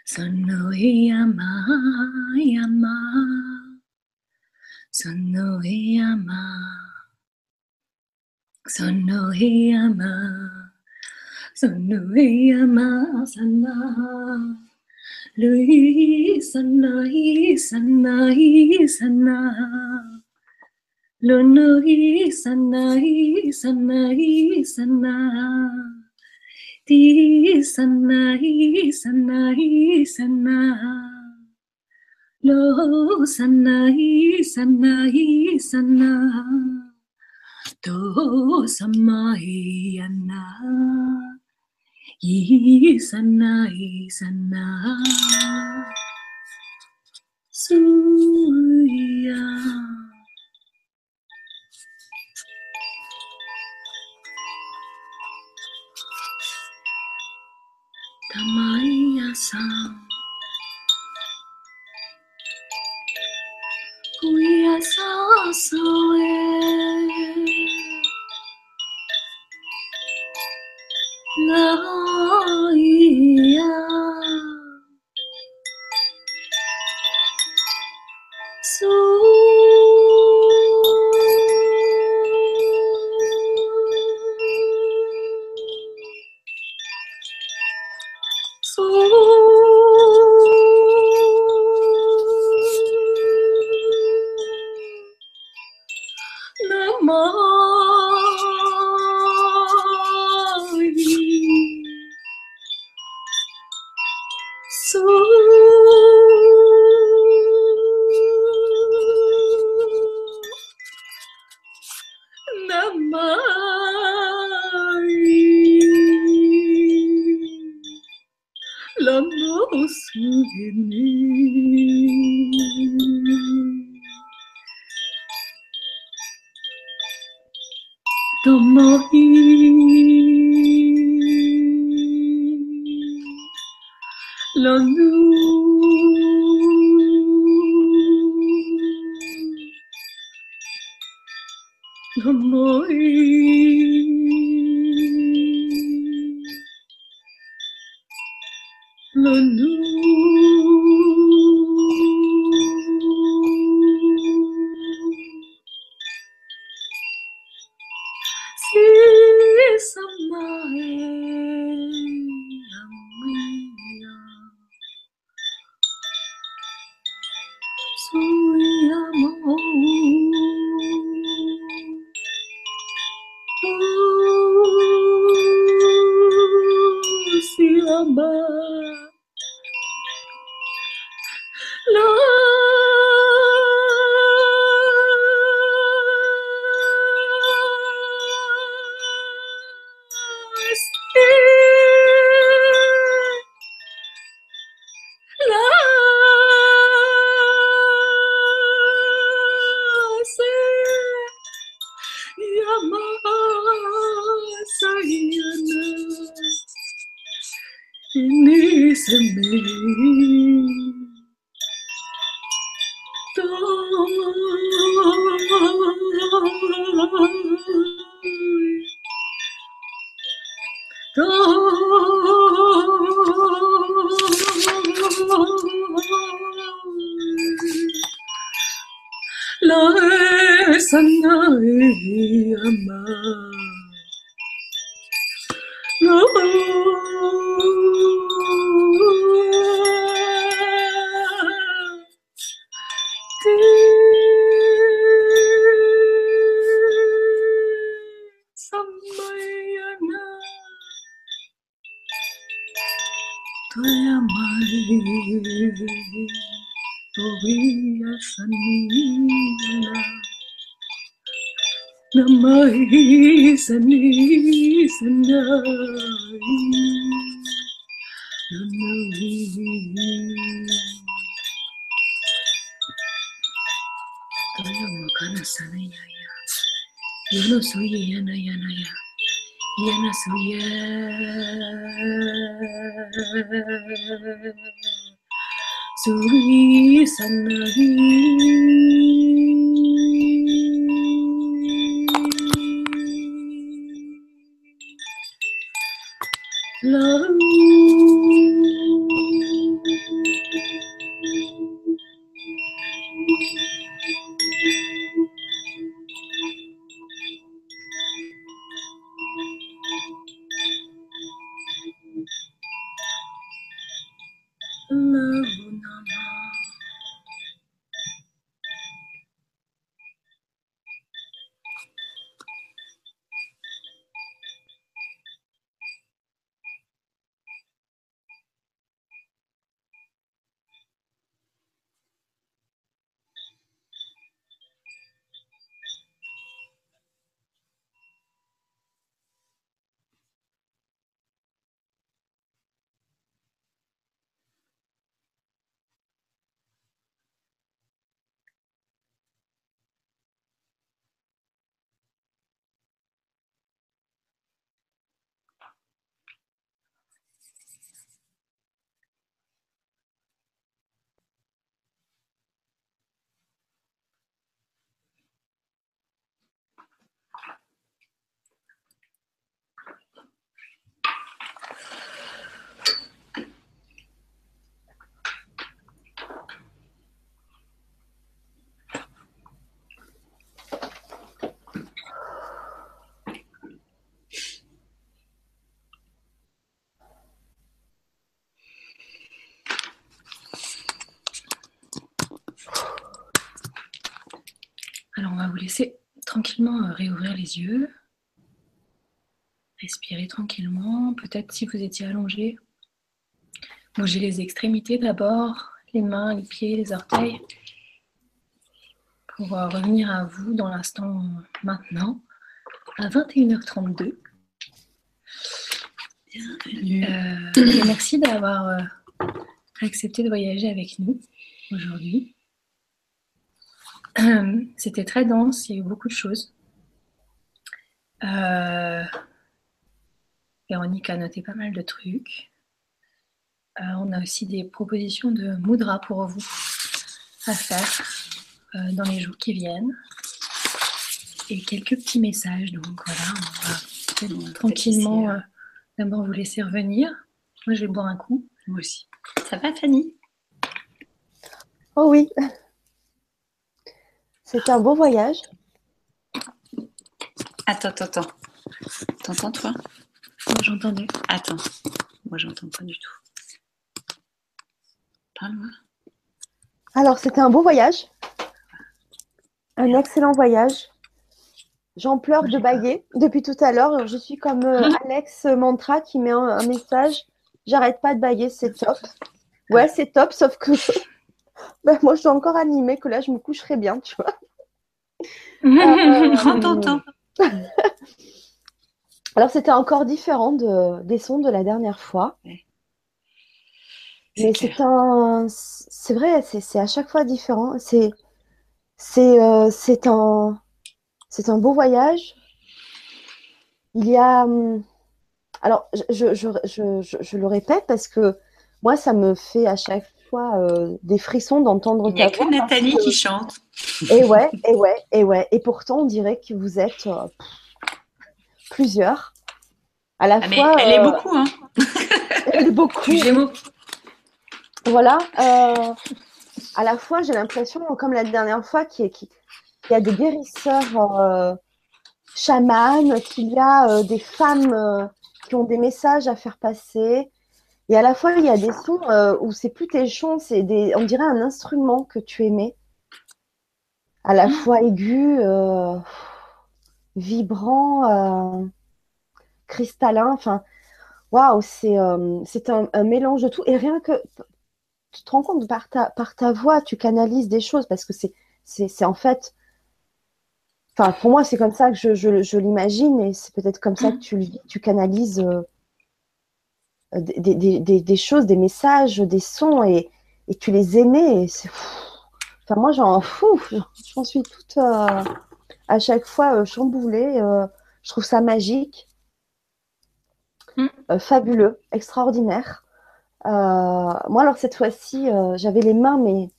[SPEAKER 5] Sanohiyama, yama. Sanohiyama. Sanohiyama. Sanohiyama, sana. Lui, sanahi, sanahi, sana. Lunuhi, sanahi, sanahi, sana ti sanai sanai sana lo sana sanai sana i sana to sama i ana i sana i sana suya So Música
[SPEAKER 2] on va vous laisser tranquillement euh, réouvrir les yeux. Respirez tranquillement. Peut-être si vous étiez allongé, bougez les extrémités d'abord, les mains, les pieds, les orteils, pour euh, revenir à vous dans l'instant maintenant, à 21h32. Euh, et merci d'avoir euh, accepté de voyager avec nous aujourd'hui. [CLEARS THROAT] C'était très dense, il y a eu beaucoup de choses. Euh, Véronique a noté pas mal de trucs. Euh, on a aussi des propositions de mudra pour vous à faire euh, dans les jours qui viennent. Et quelques petits messages. Donc voilà, on va tranquillement
[SPEAKER 3] euh,
[SPEAKER 2] d'abord vous laisser revenir. Moi, je vais boire un coup.
[SPEAKER 3] Moi aussi. Ça va, Fanny?
[SPEAKER 1] Oh oui. C'était un beau voyage.
[SPEAKER 3] Attends, attends, attends. T'entends, toi?
[SPEAKER 2] Moi, j'entendais.
[SPEAKER 3] Attends. Moi, j'entends pas du tout. Parle-moi.
[SPEAKER 1] Alors, c'était un beau voyage. Un excellent voyage. J'en pleure de bailler depuis tout à l'heure. Je suis comme euh, [LAUGHS] Alex Mantra qui met un, un message. J'arrête pas de bailler, c'est top. Ouais, c'est top, sauf que ben, moi, je suis encore animée, que là, je me coucherai bien, tu vois. [LAUGHS] Euh. [LAUGHS] Alors, c'était encore différent de, des sons de la dernière fois. Mais c'est un, c'est vrai, c'est à chaque fois différent. C'est, c'est, euh, c'est un, c'est un beau voyage. Il y a, hum, alors je- je le répète parce que moi, ça me fait à chaque euh, des frissons d'entendre
[SPEAKER 3] Il n'y a
[SPEAKER 1] ta
[SPEAKER 3] que Nathalie
[SPEAKER 1] que-
[SPEAKER 3] qui chante.
[SPEAKER 1] Et ouais, et ouais, et ouais. Et pourtant, on dirait que vous êtes euh, plusieurs. À la
[SPEAKER 3] Ah, mais
[SPEAKER 1] fois,
[SPEAKER 3] elle est
[SPEAKER 1] euh,
[SPEAKER 3] beaucoup, hein.
[SPEAKER 1] elle est beaucoup. [LAUGHS]
[SPEAKER 2] Gémeaux.
[SPEAKER 1] Voilà. à la fois, j'ai l'impression, comme la dernière fois, qu'il y, a- des guérisseurs chamans, qu'il y a des femmes qui ont des messages à faire passer. Et à la fois, il y a des sons euh, où c'est plus tes chants, c'est des, on dirait un instrument que tu aimais. À la fois aigu, euh, vibrant, euh, cristallin. Enfin, waouh, c'est euh, c'est un, un mélange de tout. Et rien que tu te rends compte par ta, par ta voix, tu canalises des choses parce que c'est c'est c'est en fait. Enfin, pour moi, c'est comme ça que je, je, je l'imagine et c'est peut-être comme ça que tu le vis. Tu canalises des, des, des, des choses, des messages, des sons et, et tu les aimais. Et c'est Enfin, moi, j'en fou, j'en suis toute euh, à chaque fois euh, chamboulée. euh, je trouve ça magique,
[SPEAKER 2] Mm.
[SPEAKER 1] euh, fabuleux, extraordinaire. Euh, moi, alors cette fois-ci, euh, j'avais les mains, mais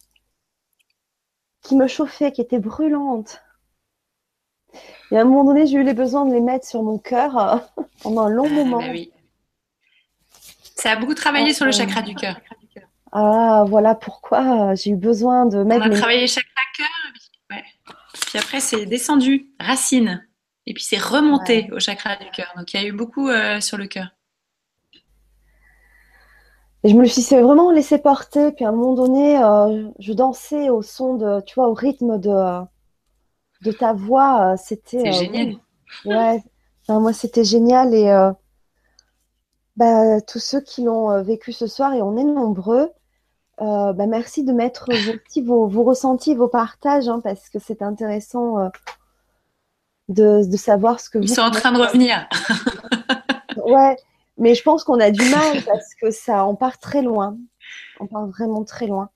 [SPEAKER 1] qui me chauffaient, qui étaient brûlantes. Et à un moment donné, j'ai eu les besoins de les mettre sur mon cœur euh, [LAUGHS] pendant un long
[SPEAKER 3] Ah,
[SPEAKER 1] moment.
[SPEAKER 3] bah oui. Ça a beaucoup travaillé sur le chakra du cœur.
[SPEAKER 1] Ah, voilà pourquoi euh, j'ai eu besoin de
[SPEAKER 3] On
[SPEAKER 1] mettre
[SPEAKER 3] a
[SPEAKER 1] mes
[SPEAKER 3] travaillé chakra cœur, puis, ouais. Puis après c'est descendu, racine, et puis c'est remonté au chakra du cœur. Donc il y a eu beaucoup euh, sur le cœur.
[SPEAKER 1] Et je me suis vraiment laissée porter. Puis à un moment donné, euh, je dansais au son de, tu vois, au rythme de, de ta voix. C'était
[SPEAKER 3] C'est
[SPEAKER 1] euh,
[SPEAKER 3] génial.
[SPEAKER 1] Ouais, Enfin, moi c'était génial. Et bah, tous ceux qui l'ont euh, vécu ce soir, et on est nombreux, euh, bah, merci de mettre vos, vos, ressentis, vos partages, hein, parce que c'est intéressant euh, de, de savoir ce que
[SPEAKER 3] Ils
[SPEAKER 1] vous
[SPEAKER 3] sont en train de revenir. [LAUGHS]
[SPEAKER 1] Ouais, mais je pense qu'on a du mal parce que ça, on part très loin. On part vraiment très loin.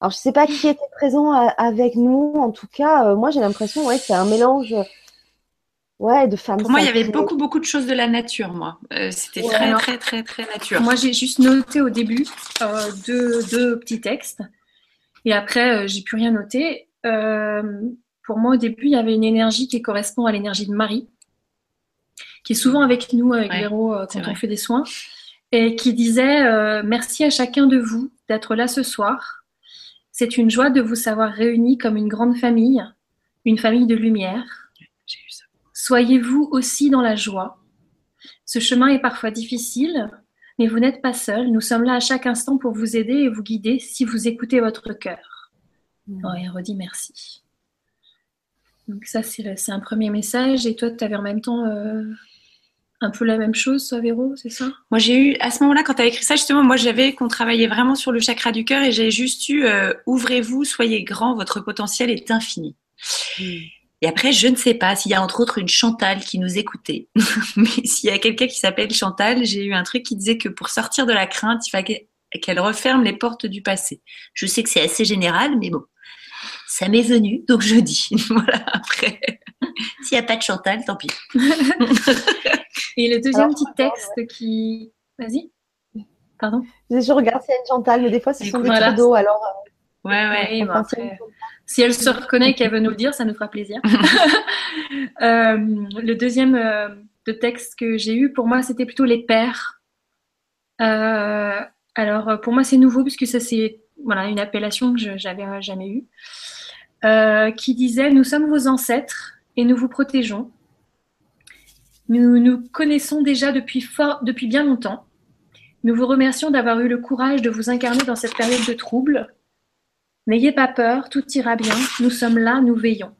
[SPEAKER 1] Alors, je sais pas qui était présent avec nous. En tout cas, euh, moi, j'ai l'impression, ouais, c'est un mélange, ouais, de femmes
[SPEAKER 3] Pour moi, il y avait beaucoup beaucoup de choses de la nature. Moi, Euh, c'était
[SPEAKER 1] Ouais,
[SPEAKER 3] très
[SPEAKER 2] alors-
[SPEAKER 3] très très très nature.
[SPEAKER 2] Moi, j'ai juste noté au début euh, deux, deux petits textes. Et après, euh, j'ai plus rien noté. Euh, pour moi, au début, il y avait une énergie qui correspond à l'énergie de Marie, qui est souvent avec nous, avec
[SPEAKER 3] Ouais,
[SPEAKER 2] Véro, euh, quand
[SPEAKER 3] vrai.
[SPEAKER 2] on fait des soins, et qui disait euh, Merci à chacun de vous d'être là ce soir. C'est une joie de vous savoir réunis comme une grande famille, une famille de lumière. Soyez-vous aussi dans la joie. Ce chemin est parfois difficile, mais vous n'êtes pas seul. Nous sommes là à chaque instant pour vous aider et vous guider si vous écoutez votre cœur.
[SPEAKER 1] Mm.
[SPEAKER 2] Oh, et redit merci. Donc ça, c'est le- c'est un premier message. Et toi, tu avais en même temps euh, un peu la même chose, toi, Véro, c'est ça?
[SPEAKER 3] Moi, j'ai eu, à ce moment-là, quand tu as écrit ça, justement, moi, j'avais qu'on travaillait vraiment sur le chakra du cœur et j'ai juste eu euh, Ouvrez-vous, soyez grand, votre potentiel est infini. Et après, je ne sais pas s'il y a entre autres une Chantal qui nous écoutait. [LAUGHS] Mais s'il y a quelqu'un qui s'appelle Chantal, j'ai eu un truc qui disait que pour sortir de la crainte, il fallait qu'elle referme les portes du passé. Je sais que c'est assez général, mais bon, ça m'est venu, donc je dis. [LAUGHS] Voilà, après, [LAUGHS] s'il n'y a pas de Chantal, tant pis.
[SPEAKER 2] Et le deuxième
[SPEAKER 1] Alors,
[SPEAKER 2] petit texte qui. Vas-y. Pardon
[SPEAKER 1] Je, regarde s'il y a une Chantal, mais des fois, ce sont des
[SPEAKER 2] Voilà.
[SPEAKER 1] trous d'eau. Alors,
[SPEAKER 3] Ouais, ouais.
[SPEAKER 2] Oui,
[SPEAKER 1] euh, y a
[SPEAKER 2] après,
[SPEAKER 1] une Chantal-
[SPEAKER 2] Si elle se reconnaît et qu'elle veut nous le dire, ça nous fera plaisir. [LAUGHS] [LAUGHS] Euh, le deuxième euh, de texte que j'ai eu, pour moi, c'était plutôt les pères. Euh, alors, pour moi, c'est nouveau puisque ça, c'est voilà, une appellation que je n'avais jamais eue, qui disait Nous sommes vos ancêtres et nous vous protégeons. Nous nous connaissons déjà depuis, fort, depuis bien longtemps. Nous vous remercions d'avoir eu le courage de vous incarner dans cette période de trouble. N'ayez pas peur, tout ira bien. Nous sommes là, nous veillons.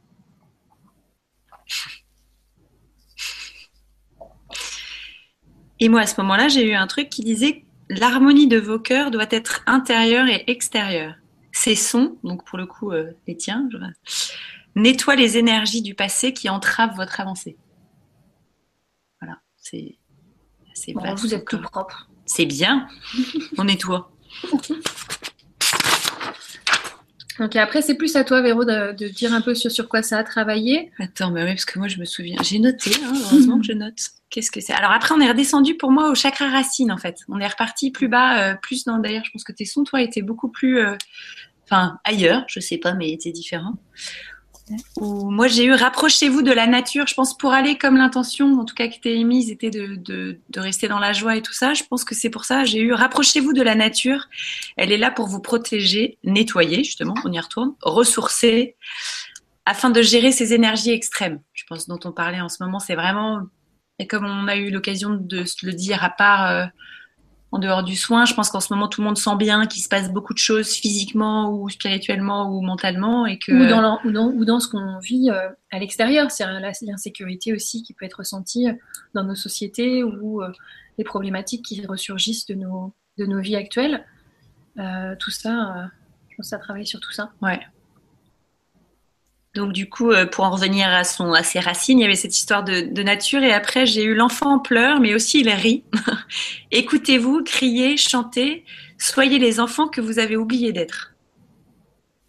[SPEAKER 3] Et moi, à ce moment-là, j'ai eu un truc qui disait l'harmonie de vos cœurs doit être intérieure et extérieure. Ces sons, donc pour le coup, euh, les tiens, je... nettoient les énergies du passé qui entravent votre avancée. Voilà, c'est c'est
[SPEAKER 2] Bon, vous êtes tout propre.
[SPEAKER 3] C'est bien, on nettoie. [LAUGHS]
[SPEAKER 2] Donc après, c'est plus à toi, Véro, de, dire un peu sur, quoi ça a travaillé.
[SPEAKER 3] Attends, mais oui, parce que moi je me souviens. J'ai noté, hein, heureusement que je note. Qu'est-ce que c'est? Alors après, on est redescendu pour moi au chakra racine en fait. On est reparti plus bas, euh, plus dans. D'ailleurs, je pense que tes sons, toi, étaient beaucoup plus. euh, Enfin, ailleurs, je sais pas, mais étaient différents. Où moi j'ai eu rapprochez-vous de la nature. Je pense pour aller comme l'intention, en tout cas qui était émise, était de, de, rester dans la joie et tout ça. Je pense que c'est pour ça. J'ai eu rapprochez-vous de la nature. Elle est là pour vous protéger, nettoyer justement. On y retourne, ressourcer, afin de gérer ces énergies extrêmes. Je pense dont on parlait en ce moment, c'est vraiment et comme on a eu l'occasion de se le dire à part euh, en dehors du soin, je pense qu'en ce moment tout le monde sent bien qu'il se passe beaucoup de choses physiquement ou spirituellement ou mentalement et que
[SPEAKER 2] Ou, dans ou, dans, ou dans ce qu'on vit euh, à l'extérieur. C'est l'insécurité aussi qui peut être ressentie dans nos sociétés ou euh, les problématiques qui ressurgissent de nos, de nos vies actuelles. Euh, tout ça, euh, je pense que ça travaille sur tout ça.
[SPEAKER 3] Ouais. Donc du coup, euh, pour en revenir à, son, à ses racines, il y avait cette histoire de, de nature et après j'ai eu l'enfant en pleurs, mais aussi il rit. [LAUGHS] Écoutez-vous, criez, chantez, soyez les enfants que vous avez oublié d'être.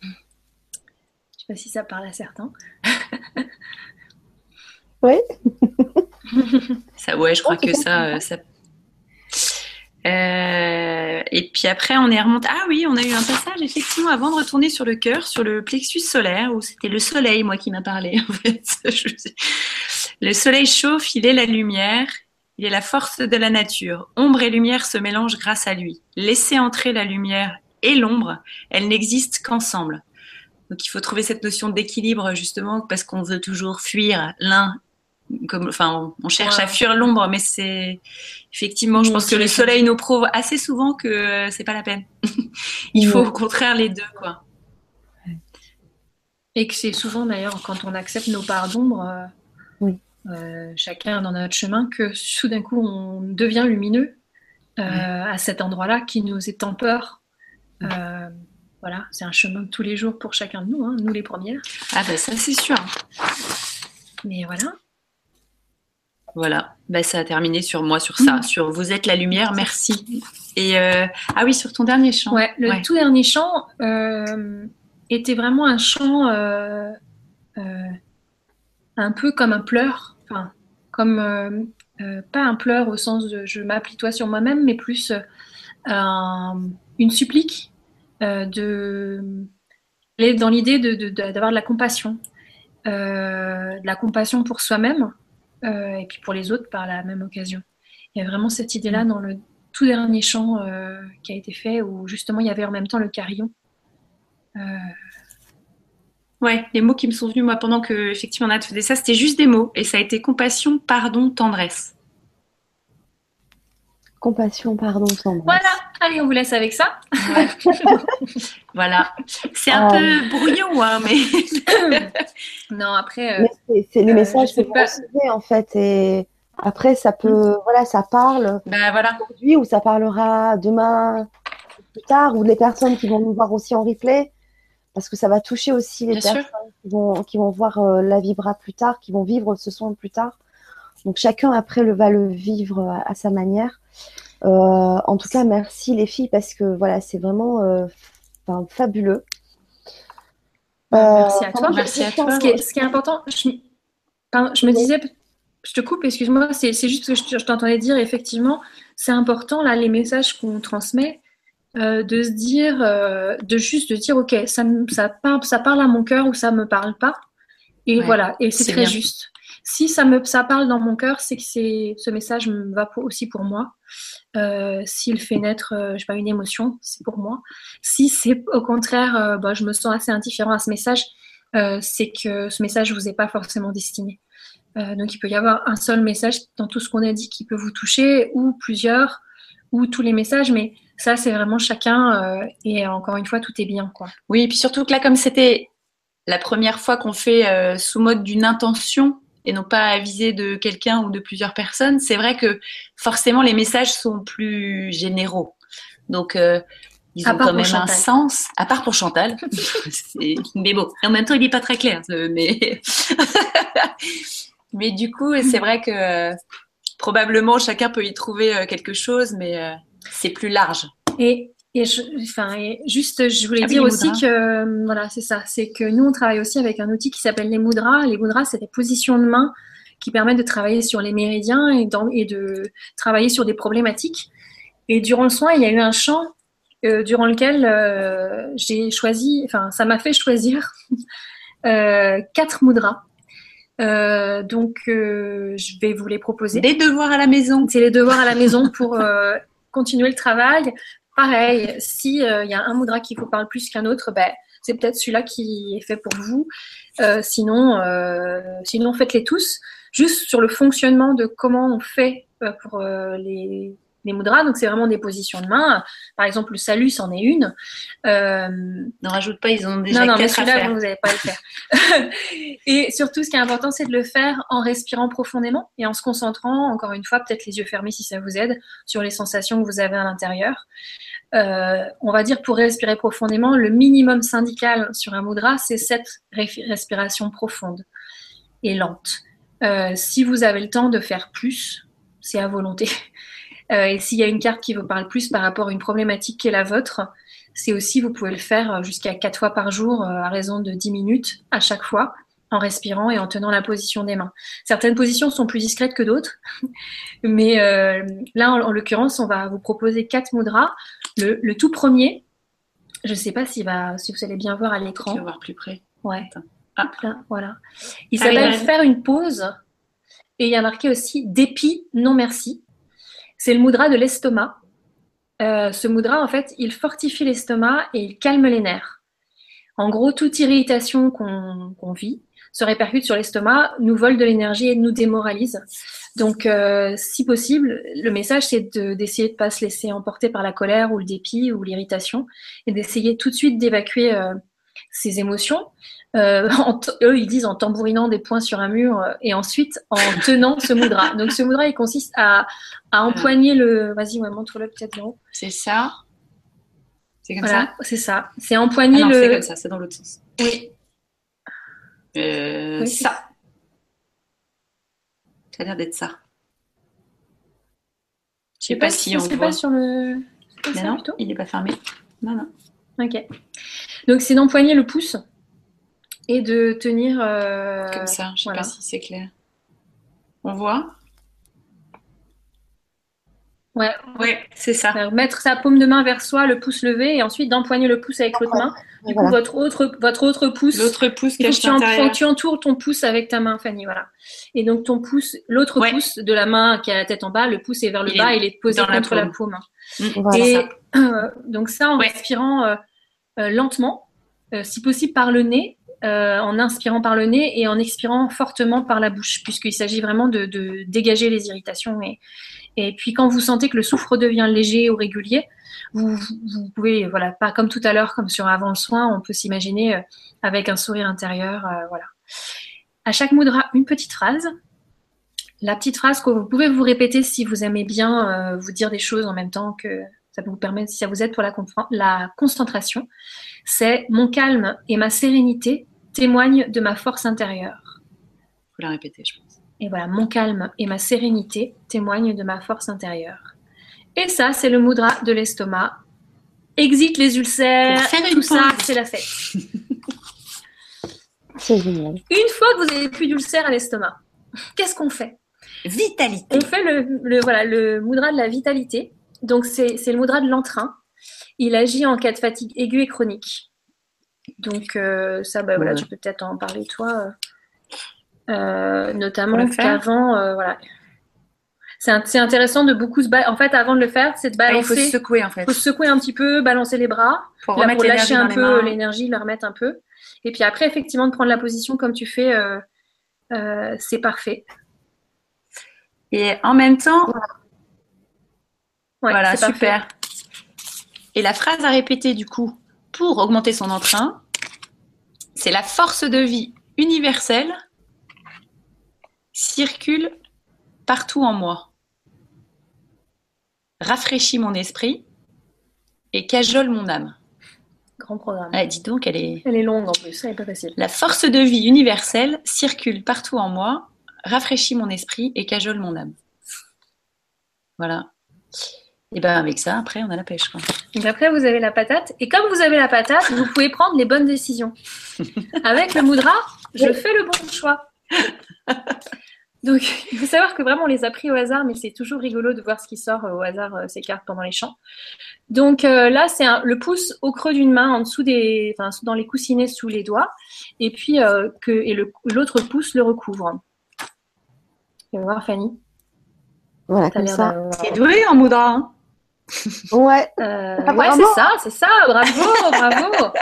[SPEAKER 2] Je sais pas si ça parle à certains. [LAUGHS]
[SPEAKER 1] Oui. [LAUGHS]
[SPEAKER 3] Ça, ouais, je crois que ça, euh, ça. Euh, et puis après, on est remonté. Ah oui, on a eu un passage effectivement avant de retourner sur le cœur, sur le plexus solaire, où c'était le soleil, moi, qui m'a parlé. [LAUGHS] En fait, le soleil chauffe, il est la lumière, il est la force de la nature. Ombre et lumière se mélangent grâce à lui. Laissez entrer la lumière et l'ombre, elles n'existent qu'ensemble. Donc il faut trouver cette notion d'équilibre justement parce qu'on veut toujours fuir l'un comme enfin on cherche
[SPEAKER 2] Ouais.
[SPEAKER 3] à fuir l'ombre mais c'est effectivement je pense que le soleil nous prouve assez souvent que euh, c'est pas la peine. [LAUGHS] il faut au contraire les deux quoi.
[SPEAKER 2] Et que c'est souvent d'ailleurs quand on accepte nos parts d'ombre, euh,
[SPEAKER 1] Oui.
[SPEAKER 2] euh, chacun dans notre chemin, que soudain coup on devient lumineux euh, à cet endroit-là qui nous est en peur. Euh, voilà, c'est un chemin de tous les jours pour chacun de nous, hein, nous les premières.
[SPEAKER 3] Ah bah ça c'est sûr.
[SPEAKER 2] Mais voilà.
[SPEAKER 3] Voilà, bah, ça a terminé sur moi, sur ça,
[SPEAKER 2] Mm.
[SPEAKER 3] sur vous êtes la lumière, merci. Et euh, ah oui, sur ton dernier chant.
[SPEAKER 2] Ouais, le
[SPEAKER 3] Ouais.
[SPEAKER 2] tout dernier chant euh, était vraiment un chant euh, un peu comme un pleur, enfin, comme pas un pleur au sens de je m'apitoie sur moi-même, mais plus un- une supplique de dans l'idée de, de- de- d'avoir de la compassion, de la compassion pour soi-même euh, et puis pour les autres par la même occasion. Il y a vraiment cette idée-là dans le tout dernier chant euh, qui a été fait où justement il y avait en même temps le carillon. Euh,
[SPEAKER 3] Ouais, les mots qui me sont venus moi pendant que effectivement Nat faisait ça, c'était juste des mots et ça a été compassion, pardon, tendresse.
[SPEAKER 1] Compassion, pardon, tendresse.
[SPEAKER 2] Voilà, allez, on vous laisse avec ça. [LAUGHS]
[SPEAKER 3] Voilà. C'est un
[SPEAKER 1] Euh.
[SPEAKER 3] peu brouillon, hein, mais. [LAUGHS]
[SPEAKER 2] non, après, euh,
[SPEAKER 1] c'est- c'est les
[SPEAKER 2] euh,
[SPEAKER 1] messages
[SPEAKER 2] je
[SPEAKER 1] que vous recevez en fait. Et après, ça peut, voilà, ça parle
[SPEAKER 3] ben voilà.
[SPEAKER 1] aujourd'hui ou ça parlera demain plus tard ou les personnes qui vont nous voir aussi en replay parce que ça va toucher aussi les
[SPEAKER 3] Bien sûr.
[SPEAKER 1] personnes qui vont, qui vont voir euh, la vibra plus tard, qui vont vivre ce son plus tard. Donc chacun après le, va le vivre à, à sa manière. Euh, en tout cas, merci les filles parce que voilà, c'est vraiment euh, fabuleux.
[SPEAKER 2] Merci à
[SPEAKER 1] Euh,
[SPEAKER 2] toi.
[SPEAKER 1] je-
[SPEAKER 3] Merci à toi.
[SPEAKER 2] ce qui est, ce qui est important, je, pardon, je me disais, je te coupe, excuse-moi, c'est c'est juste que je, je t'entendais dire, effectivement, c'est important, là, les messages qu'on transmet, euh, de se dire, euh, de juste de dire, ok, ça, parle, ça parle à mon cœur ou ça me parle pas. Et
[SPEAKER 3] Ouais,
[SPEAKER 2] voilà, et c'est
[SPEAKER 3] c'est
[SPEAKER 2] très
[SPEAKER 3] bien.
[SPEAKER 2] juste. Si ça me ça parle dans mon cœur, c'est que ce message me va aussi pour moi. Euh, S'il fait naître, euh, je pas, une émotion, c'est pour moi. Si c'est au contraire, euh, bah, je me sens assez indifférent à ce message, euh, c'est que ce message vous est pas forcément destiné. Euh, donc il peut y avoir un seul message dans tout ce qu'on a dit qui peut vous toucher, ou plusieurs, ou tous les messages, mais ça c'est vraiment chacun. euh, et encore une fois, tout est bien, quoi.
[SPEAKER 3] Oui, et puis surtout que là, comme c'était la première fois qu'on fait sous mode d'une intention et non pas à viser de quelqu'un ou de plusieurs personnes, c'est vrai que forcément les messages sont plus généraux. Donc euh, ils ont quand même un
[SPEAKER 2] Chantal.
[SPEAKER 3] sens, à part pour Chantal. [LAUGHS] Mais bon, en même temps, il n'est pas très clair. Mais, [LAUGHS] mais du coup, c'est vrai que euh, probablement chacun peut y trouver euh, quelque chose, mais euh, c'est plus large.
[SPEAKER 2] Et, et, je, enfin, et juste, je voulais
[SPEAKER 3] Ah
[SPEAKER 2] dire
[SPEAKER 3] les
[SPEAKER 2] aussi que, euh, voilà, c'est ça, c'est que nous, on travaille aussi avec un outil qui s'appelle les mudras. Les mudras, c'est des positions de main qui permettent de travailler sur les méridiens et, dans- et de travailler sur des problématiques. Et durant le soin, il y a eu un chant euh, durant lequel euh, j'ai choisi, enfin, ça m'a fait choisir [LAUGHS] euh, quatre mudras. Euh, donc, je vais vous les proposer.
[SPEAKER 3] Des devoirs à la maison.
[SPEAKER 2] C'est les devoirs à la maison pour [LAUGHS] continuer le travail. Pareil, si il y a un mudra qui vous parle plus qu'un autre, ben, c'est peut-être celui-là qui est fait pour vous. Euh, sinon, euh, sinon faites-les tous. Juste sur le fonctionnement de comment on fait euh, pour euh, les, les mudras. Donc c'est vraiment des positions de main. Par exemple, le salut, c'en est une. Euh,
[SPEAKER 3] Ne rajoute pas, ils ont déjà
[SPEAKER 2] non, non, mais celui-là, vous n'allez pas le faire. [LAUGHS] et surtout, ce qui est important, c'est de le faire en respirant profondément et en se concentrant, encore une fois, peut-être les yeux fermés si ça vous aide, sur les sensations que vous avez à l'intérieur. Euh, on va dire pour respirer profondément, le minimum syndical sur un mudra, c'est cette respiration profonde et lente. Euh, si vous avez le temps de faire plus, c'est à volonté. Euh, et s'il y a une carte qui vous parle plus par rapport à une problématique qui est la vôtre, c'est aussi, vous pouvez le faire jusqu'à quatre fois par jour, euh, à raison de 10 minutes à chaque fois, en respirant et en tenant la position des mains. Certaines positions sont plus discrètes que d'autres, [LAUGHS] mais euh, là, en, en l'occurrence, on va vous proposer quatre mudras. Le, le tout premier, je ne sais pas si, va, si vous allez bien voir à l'écran.
[SPEAKER 3] vas voir plus près.
[SPEAKER 2] Ouais.
[SPEAKER 3] Ah.
[SPEAKER 2] Là, voilà. Il s'appelle faire une pause. Et il y a marqué aussi dépit, non merci. C'est le mudra de l'estomac. Euh, ce mudra, en fait, il fortifie l'estomac et il calme les nerfs. En gros, toute irritation qu'on vit se répercute sur l'estomac, nous vole de l'énergie et nous démoralise. Donc, euh, si possible, le message, c'est de- d'essayer de ne pas se laisser emporter par la colère ou le dépit ou l'irritation et d'essayer tout de suite d'évacuer euh, ces émotions. Euh, en eux, ils disent en tambourinant des points sur un mur euh, et ensuite en [LAUGHS] tenant ce mudra. Donc, ce mudra, il consiste à, à empoigner le. Vas-y, ouais, montre-le peut-être là-haut.
[SPEAKER 3] C'est ça. C'est comme
[SPEAKER 2] Voilà, c'est ça. C'est
[SPEAKER 3] ça. Ah
[SPEAKER 2] empoigner
[SPEAKER 3] non, c'est
[SPEAKER 2] le.
[SPEAKER 3] comme ça, c'est dans l'autre sens.
[SPEAKER 2] Oui,
[SPEAKER 3] Euh,
[SPEAKER 2] Oui,
[SPEAKER 3] ça. Ça a l'air d'être ça. Je sais pas si on voit.
[SPEAKER 2] pas sur le. ça,
[SPEAKER 3] non,
[SPEAKER 2] plutôt?
[SPEAKER 3] il n'est pas fermé. Non, non.
[SPEAKER 2] Ok. Donc, c'est d'empoigner le pouce et de tenir. euh,
[SPEAKER 3] Comme ça, je sais
[SPEAKER 2] voilà.
[SPEAKER 3] pas si c'est clair. On voit?
[SPEAKER 2] Ouais,
[SPEAKER 3] Oui, c'est ça.
[SPEAKER 2] Mettre sa paume de main vers soi, le pouce levé, et ensuite d'empoigner le pouce avec l'autre main. Du coup,
[SPEAKER 1] Voilà.
[SPEAKER 2] votre autre, votre autre pouce.
[SPEAKER 3] L'autre pouce
[SPEAKER 2] tu, en- tu entoures ton pouce avec ta main, Fanny. Voilà. Et donc ton pouce, l'autre
[SPEAKER 3] Ouais.
[SPEAKER 2] pouce de la main qui a la tête en bas, le pouce est vers le
[SPEAKER 3] Il
[SPEAKER 2] bas,
[SPEAKER 3] est
[SPEAKER 2] il est posé
[SPEAKER 3] la
[SPEAKER 2] contre la
[SPEAKER 3] paume.
[SPEAKER 2] paume.
[SPEAKER 1] Voilà.
[SPEAKER 2] Et euh, donc ça en
[SPEAKER 3] Ouais.
[SPEAKER 2] respirant euh, euh, lentement, euh, si possible par le nez, euh, en inspirant par le nez et en expirant fortement par la bouche, puisqu'il s'agit vraiment de, dégager les irritations. Et, et puis quand vous sentez que le souffle redevient léger ou régulier, vous, vous pouvez, voilà, pas comme tout à l'heure, comme sur avant le soin, on peut s'imaginer euh, avec un sourire intérieur, euh, voilà. À chaque mudra, une petite phrase. La petite phrase que vous pouvez vous répéter si vous aimez bien euh, vous dire des choses en même temps que ça vous permet, si ça vous aide pour la, la concentration, c'est mon calme et ma sérénité témoignent de ma force intérieure.
[SPEAKER 3] Faut la répéter, je pense.
[SPEAKER 2] Et voilà, mon calme et ma sérénité témoignent de ma force intérieure. Et ça, c'est le mudra de l'estomac. Exit les ulcères,
[SPEAKER 3] faire une
[SPEAKER 2] tout ça, c'est la fête. [LAUGHS]
[SPEAKER 1] C'est génial.
[SPEAKER 2] Une fois que vous avez plus d'ulcères à l'estomac, qu'est-ce qu'on fait?
[SPEAKER 3] Vitalité.
[SPEAKER 2] On fait le, le- voilà, le mudra de la vitalité. Donc, c'est c'est le mudra de l'entrain. Il agit en cas de fatigue aiguë et chronique. Donc, euh, ça, bah, voilà,
[SPEAKER 3] Ouais.
[SPEAKER 2] tu peux peut-être en parler, toi. euh, euh, notamment qu'avant, euh, voilà. C'est intéressant de beaucoup se balancer. En fait, avant de le faire, c'est de
[SPEAKER 3] Ah, il faut
[SPEAKER 2] balancer.
[SPEAKER 3] se secouer en fait.
[SPEAKER 2] faut se secouer un petit peu, balancer les bras,
[SPEAKER 3] Pour
[SPEAKER 2] là, pour lâcher un peu l'énergie, la remettre un peu. Et puis après, effectivement, de prendre la position comme tu fais, c'est parfait.
[SPEAKER 3] Et en même temps,
[SPEAKER 2] Ouais,
[SPEAKER 3] voilà,
[SPEAKER 2] c'est parfait.
[SPEAKER 3] super. Et la phrase à répéter du coup pour augmenter son entrain, c'est la force de vie universelle circule partout en moi, rafraîchit mon esprit et cajole mon âme.
[SPEAKER 2] Grand programme.
[SPEAKER 3] Ouais, dis donc, elle est.
[SPEAKER 2] Elle est longue en plus, elle est pas facile.
[SPEAKER 3] La force de vie universelle circule partout en moi, rafraîchit mon esprit et cajole mon âme. Voilà. Et ben avec ça, après, on a la pêche. Quoi.
[SPEAKER 2] Donc après, vous avez la patate. Et comme vous avez la patate, vous pouvez prendre les bonnes décisions. [LAUGHS] Avec le mudra, je fais le bon choix. Donc, il faut savoir que vraiment, on les a pris au hasard, mais c'est toujours rigolo de voir ce qui sort euh, au hasard, euh, ces cartes pendant les chants. Donc euh, là, c'est le pouce au creux d'une main, en dessous des, enfin, dans les coussinets sous les doigts, et puis euh, que et l'autre pouce le recouvre. Tu vas voir, Fanny.
[SPEAKER 1] Voilà,
[SPEAKER 2] T'as
[SPEAKER 1] comme ça.
[SPEAKER 3] T'es douée en moudra. Hein
[SPEAKER 1] Ouais.
[SPEAKER 2] Euh, ouais, c'est ça, c'est ça, bravo, [LAUGHS] bravo.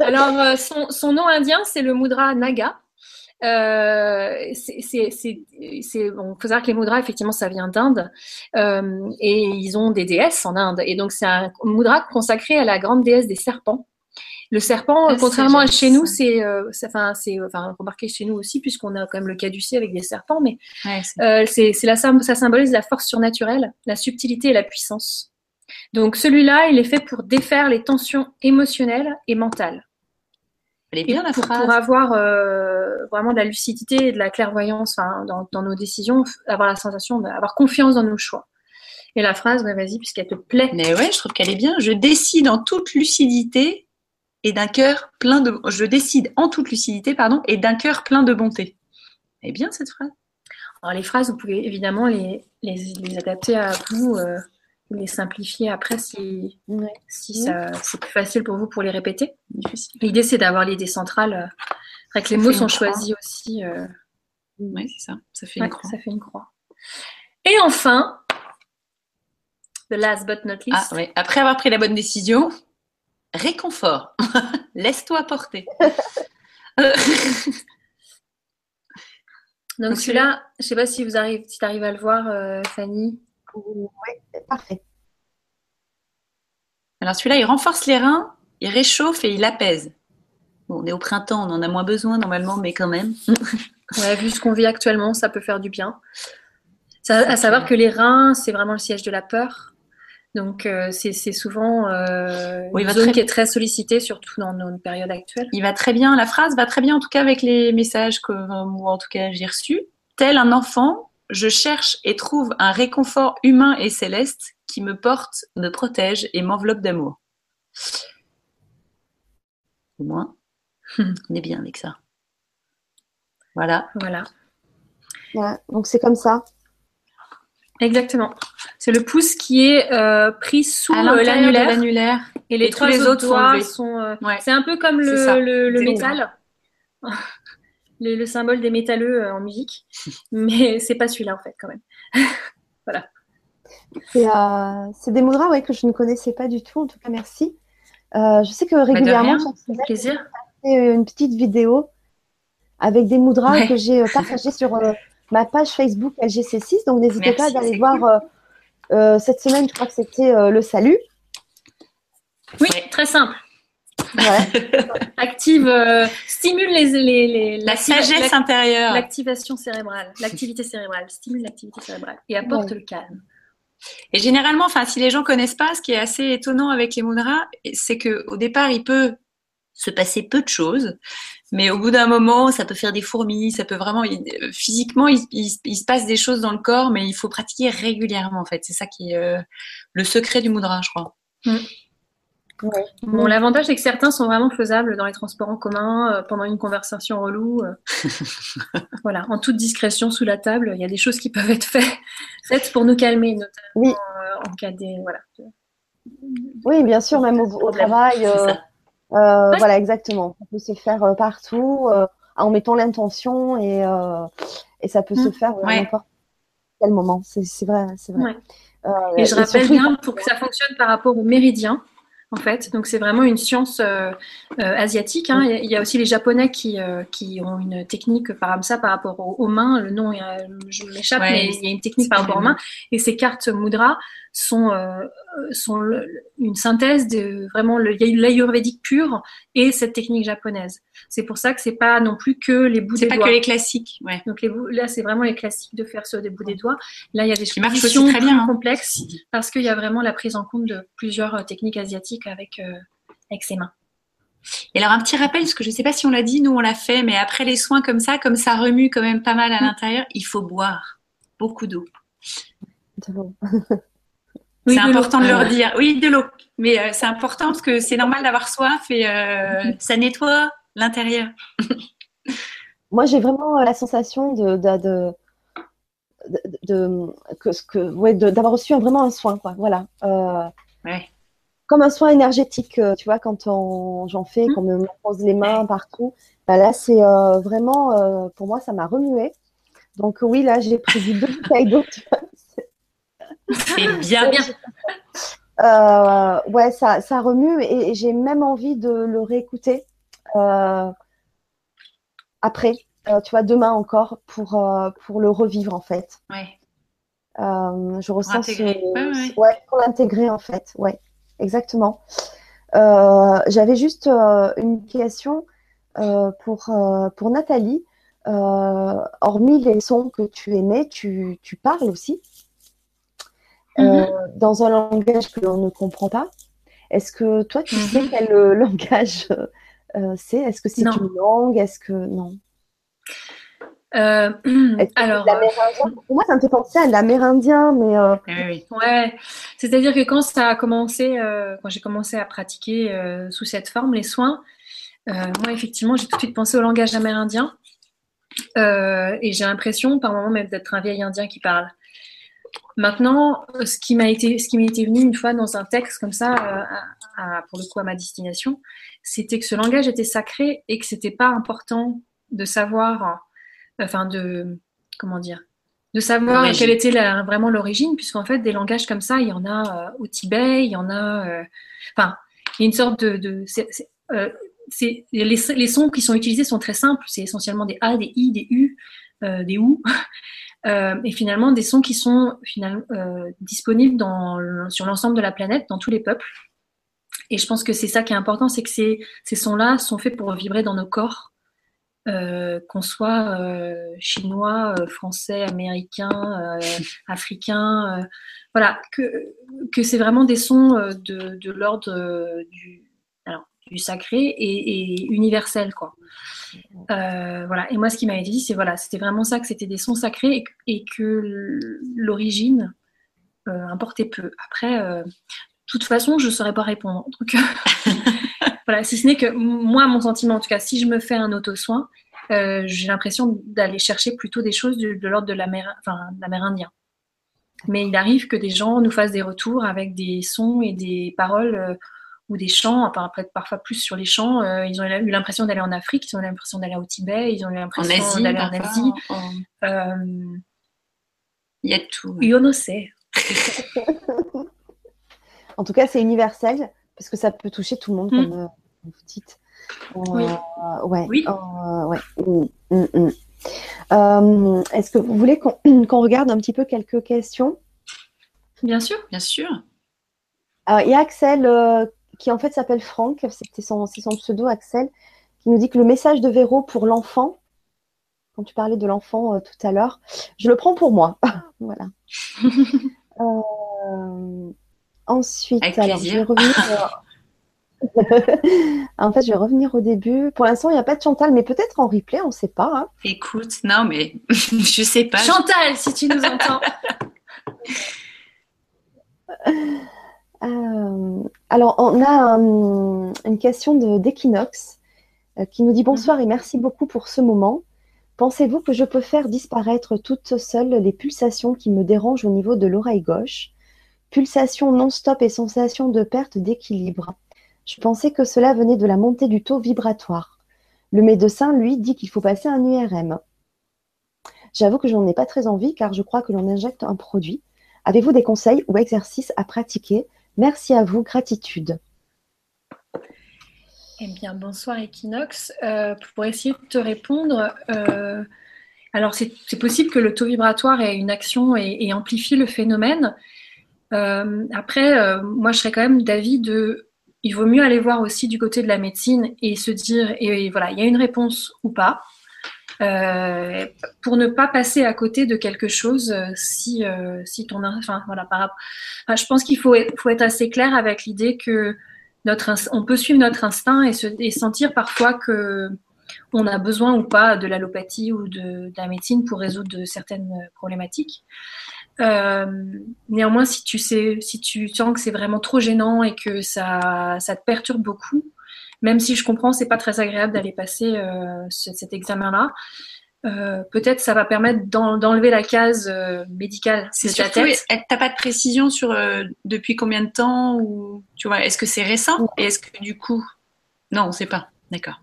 [SPEAKER 2] Alors, euh, son, son nom indien, c'est le mudra naga. Euh, c'est- bon, faut savoir que les mudras, effectivement, ça vient d'Inde, euh, et ils ont des déesses en Inde. Et donc, c'est un mudra consacré à la grande déesse des serpents. Le serpent,
[SPEAKER 3] Ah,
[SPEAKER 2] euh, contrairement à chez nous, c'est, euh, c'est- enfin, c'est, enfin, remarquez chez nous aussi, puisqu'on a quand même le caducée avec des serpents, mais
[SPEAKER 3] Ouais, c'est-
[SPEAKER 2] euh, la, ça symbolise la force surnaturelle, la subtilité et la puissance. Donc celui-là, il est fait pour défaire les tensions émotionnelles et mentales.
[SPEAKER 3] Elle est bien la
[SPEAKER 2] pour,
[SPEAKER 3] phrase.
[SPEAKER 2] pour avoir euh, vraiment de la lucidité et de la clairvoyance enfin, dans, dans nos décisions, avoir la sensation d'avoir confiance dans nos choix. Et la phrase, ouais, vas-y, puisqu'elle te plaît.
[SPEAKER 3] Mais ouais, je trouve qu'elle est bien. Je décide en toute lucidité et d'un cœur plein de. Je décide en toute lucidité, pardon, et d'un cœur plein de bonté. Elle est bien cette phrase.
[SPEAKER 2] Alors les phrases, vous pouvez évidemment les, les, les adapter à vous, euh, les simplifier après si,
[SPEAKER 1] Ouais.
[SPEAKER 2] si ça, c'est plus facile pour vous pour les répéter.
[SPEAKER 3] Difficile.
[SPEAKER 2] L'idée, c'est d'avoir l'idée centrale. euh, Avec les
[SPEAKER 3] Ça
[SPEAKER 2] mots sont
[SPEAKER 3] croix.
[SPEAKER 2] choisis aussi. euh,
[SPEAKER 3] Ouais, c'est ça. Ça fait
[SPEAKER 2] ouais,
[SPEAKER 3] une croix.
[SPEAKER 2] ça fait une croix. Et enfin, the last but not least,
[SPEAKER 3] Ah ouais. Après avoir pris la bonne décision, réconfort. [LAUGHS] Laisse-toi porter. [LAUGHS]
[SPEAKER 2] Donc celui-là, je sais pas si vous arrivez, si tu arrives à le voir, euh, Fanny.
[SPEAKER 1] Ouais, parfait.
[SPEAKER 3] Alors celui-là, il renforce les reins, il réchauffe et il apaise. Bon, on est au printemps, on en a moins besoin normalement, mais quand même. [LAUGHS]
[SPEAKER 2] Ouais, vu ce qu'on vit actuellement, ça peut faire du bien. Ça, à savoir que les reins, c'est vraiment le siège de la peur. Donc euh, c'est souvent euh,
[SPEAKER 3] Oui,
[SPEAKER 2] une zone
[SPEAKER 3] très-
[SPEAKER 2] qui est très sollicitée, surtout dans nos périodes actuelles.
[SPEAKER 3] Il va très bien, la phrase va très bien en tout cas avec les messages que moi en tout cas j'ai reçus. Tel un enfant, je cherche et trouve un réconfort humain et céleste qui me porte, me protège et m'enveloppe d'amour. Au moins, [LAUGHS] on est bien avec ça. Voilà.
[SPEAKER 2] Voilà.
[SPEAKER 1] Voilà. Donc c'est comme ça.
[SPEAKER 2] Exactement. C'est le pouce qui est euh, pris sous euh, l'annulaire et les
[SPEAKER 3] et
[SPEAKER 2] trois
[SPEAKER 3] tous les
[SPEAKER 2] autres
[SPEAKER 3] sont
[SPEAKER 2] doigts
[SPEAKER 3] levés.
[SPEAKER 2] sont. euh,
[SPEAKER 3] Ouais.
[SPEAKER 2] C'est un peu comme le, le, le
[SPEAKER 3] C'est
[SPEAKER 2] métal, [LAUGHS] le, le symbole des métalleux euh, en musique, mais [LAUGHS] c'est pas celui-là en fait quand même. [LAUGHS]
[SPEAKER 1] C'est euh, c'est des mudras ouais, que je ne connaissais pas du tout. En tout cas, merci. Euh, je sais que régulièrement, sur Suzanne,
[SPEAKER 2] Plaisir.
[SPEAKER 1] fait une petite vidéo avec des mudras que j'ai partagées sur ma page Facebook LGC6. Donc n'hésitez pas à aller voir cette semaine, je crois que c'était le salut.
[SPEAKER 2] Oui, très simple. [LAUGHS] Active, stimule les,
[SPEAKER 3] la sagesse intérieure.
[SPEAKER 2] L'activation cérébrale, l'activité cérébrale, stimule l'activité cérébrale et apporte le calme.
[SPEAKER 3] Et généralement, enfin, si les gens connaissent pas, ce qui est assez étonnant avec les mudras, c'est que au départ, il peut se passer peu de choses, mais au bout d'un moment, ça peut faire des fourmis, ça peut vraiment, physiquement, il, se passe des choses dans le corps, mais il faut pratiquer régulièrement, en fait. C'est ça qui est euh, le secret du mudra, je crois. Mm.
[SPEAKER 2] Bon, l'avantage, c'est que certains sont vraiment faisables dans les transports en commun, euh, pendant une conversation relou. Euh. [LAUGHS] voilà, en toute discrétion sous la table, il y a des choses qui peuvent être faites, faites pour nous calmer, notamment euh, en cas des. Voilà.
[SPEAKER 1] Oui, bien sûr, même au, travail. Voilà, exactement. Ça peut se faire partout en mettant l'intention et, et ça peut se mmh. faire à n'importe quel moment. C'est vrai, c'est vrai.
[SPEAKER 2] et je rappelle bien, pour que ça fonctionne par rapport au méridien, en fait. Donc c'est vraiment une science euh, euh, asiatique. Hein. Il y a aussi les Japonais qui, euh, qui ont une technique par ça par rapport aux, mains. Le nom, je m'échappe, mais il y a une technique par rapport aux mains. Et ces cartes mudra sont, sont une synthèse de vraiment l'ayurvédique pur et cette technique japonaise. C'est pour ça que c'est pas non plus que les bouts des doigts.
[SPEAKER 3] C'est pas que les classiques. Ouais.
[SPEAKER 2] Donc les là, c'est vraiment les classiques de faire sur des bouts des doigts. Là, il y a des
[SPEAKER 3] choses très bien, hein.
[SPEAKER 2] complexes parce qu'il y a vraiment la prise en compte de plusieurs techniques asiatiques avec, euh, avec ses mains.
[SPEAKER 3] Et alors un petit rappel, parce que je ne sais pas si on l'a dit, nous on l'a fait, mais après les soins comme ça, comme ça remue quand même pas mal à mm. l'intérieur, il faut boire beaucoup d'eau. [LAUGHS] c'est important de leur dire. Oui, de l'eau. Mais euh, c'est important parce que c'est normal d'avoir soif et euh, ça nettoie l'intérieur. [LAUGHS]
[SPEAKER 1] Moi, j'ai vraiment euh, la sensation de, de, de, que, que, ouais, d'avoir reçu vraiment un soin. Quoi. Voilà.
[SPEAKER 3] ouais.
[SPEAKER 1] Comme un soin énergétique, tu vois, quand j'en fais, mmh. qu'on me pose les mains partout. Bah là, c'est vraiment, pour moi, ça m'a remué. Donc oui, là, j'ai pris deux bouteilles d'eau.
[SPEAKER 3] C'est bien, bien. [LAUGHS]
[SPEAKER 1] Euh, ouais, ça, ça remue et, j'ai même envie de le réécouter euh, après, euh, tu vois, demain encore pour, pour le revivre en fait.
[SPEAKER 3] Ouais.
[SPEAKER 1] je ressens ce... ouais, pour l'intégrer en fait. Ouais, exactement. J'avais juste une question pour, pour Nathalie. hormis les sons que tu aimais, tu, tu parles aussi? Euh, mhm. dans un langage que l'on ne comprend pas. Est-ce que toi, tu sais mhm. quel euh, [LAUGHS] langage euh, c'est? Est-ce que c'est une langue? Est-ce que non? [CLEARS THROAT]
[SPEAKER 2] alors,
[SPEAKER 1] pour moi, ça me fait penser à l'amérindien, mais
[SPEAKER 2] oui, ouais. C'est-à-dire que quand ça a commencé, quand j'ai commencé à pratiquer sous cette forme les soins, moi effectivement, j'ai tout de suite pensé au langage amérindien, et j'ai l'impression, par moment même, d'être un vieil Indien qui parle. Maintenant, ce qui m'a été, ce qui m'était venu une fois dans un texte comme ça, euh, pour le coup à ma destination, c'était que ce langage était sacré et que c'était pas important de savoir, enfin de, comment dire, de savoir quelle était vraiment l'origine, puisqu'en fait des langages comme ça, il y en a euh, au Tibet, il y en a, euh, enfin, il y a une sorte de, c'est, les, les, sons qui sont utilisés sont très simples, c'est essentiellement des A, des I, des U, des OU. [LAUGHS] Euh, et finalement des sons qui sont finalement, euh, disponibles dans, sur l'ensemble de la planète, dans tous les peuples. Et je pense que c'est ça qui est important, c'est que ces, ces sons-là sont faits pour vibrer dans nos corps, euh, qu'on soit euh, chinois, euh, français, américain, [LAUGHS] africain, voilà, que, que c'est vraiment des sons de, de l'ordre du, du sacré et, et universel, quoi. Voilà. Et moi, ce qui m'avait dit, c'est voilà, c'était vraiment ça, que c'était des sons sacrés et, que l'origine importait peu. Après, de toute façon, je ne saurais pas répondre. Donc, [LAUGHS] voilà, si ce n'est que moi, mon sentiment, en tout cas, si je me fais un auto-soin, j'ai l'impression d'aller chercher plutôt des choses de, l'ordre de l'amérindien. Mais il arrive que des gens nous fassent des retours avec des sons et des paroles ou des chants, après, parfois plus sur les chants. Euh, ils ont eu l'impression d'aller en Afrique, ils ont eu l'impression d'aller au Tibet, ils ont eu l'impression d'aller en Asie.
[SPEAKER 3] Euh, il y a tout.
[SPEAKER 2] Yo no sais. [LAUGHS]
[SPEAKER 1] en tout cas, c'est universel parce que ça peut toucher tout le monde, mm. comme euh, vous dites.
[SPEAKER 2] Oui.
[SPEAKER 1] Euh, ouais.
[SPEAKER 3] Oui.
[SPEAKER 1] euh, ouais. Mm, mm. Euh, Est-ce que vous voulez [CLEARS THROAT] qu'on regarde un petit peu quelques questions?
[SPEAKER 2] Bien sûr.
[SPEAKER 3] Bien sûr.
[SPEAKER 1] Il y a Axel euh, qui en fait s'appelle Franck, son, c'est son pseudo Axel, qui nous dit que le message de Véro pour l'enfant, quand tu parlais de l'enfant euh, tout à l'heure, je le prends pour moi. [LAUGHS] voilà. [LAUGHS] Ensuite,
[SPEAKER 3] Avec
[SPEAKER 1] alors je vais revenir. [LAUGHS] [LAUGHS] en fait, je vais revenir au début. Pour l'instant, il n'y a pas de Chantal, mais peut-être en replay, on ne sait pas. hein.
[SPEAKER 3] Écoute, non, mais [LAUGHS] je sais pas.
[SPEAKER 2] Chantal, si tu nous entends.
[SPEAKER 1] Euh, alors, on a un- une question de- d'Equinox euh, qui nous dit bonsoir et merci beaucoup pour ce moment. Pensez-vous que je peux faire disparaître toute seule les pulsations qui me dérangent au niveau de l'oreille gauche? Pulsations non-stop et sensation de perte d'équilibre. Je pensais que cela venait de la montée du taux vibratoire. Le médecin, lui, dit qu'il faut passer un URM. J'avoue que je n'en ai pas très envie car je crois que l'on injecte un produit. Avez-vous des conseils ou exercices à pratiquer? Merci à vous, gratitude.
[SPEAKER 2] Eh bien, bonsoir Equinox. Euh, pour essayer de te répondre, euh, alors c'est possible que le taux vibratoire ait une action et amplifie le phénomène. Euh, après, euh, moi, je serais quand même d'avis de, il vaut mieux aller voir aussi du côté de la médecine et se dire, et, voilà, il y a une réponse ou pas, euh, pour ne pas passer à côté de quelque chose si, si ton, enfin voilà, par rapport. je pense qu'il faut, faut être assez clair avec l'idée que notre, on peut suivre notre instinct et, se, et sentir parfois que on a besoin ou pas de l'allopathie ou de, la médecine pour résoudre certaines problématiques. Euh, néanmoins, si tu sais, si tu sens que c'est vraiment trop gênant et que ça, ça te perturbe beaucoup, même si je comprends, c'est pas très agréable d'aller passer euh, ce- cet examen-là. euh, Peut-être ça va permettre d'en- d'enlever la case euh, médicale
[SPEAKER 3] C'est
[SPEAKER 2] de ta tête.
[SPEAKER 3] elle- t'as pas de précision sur euh, depuis combien de temps ou tu vois, est-ce que c'est récent et est-ce que du coup, non, on sait pas. D'accord.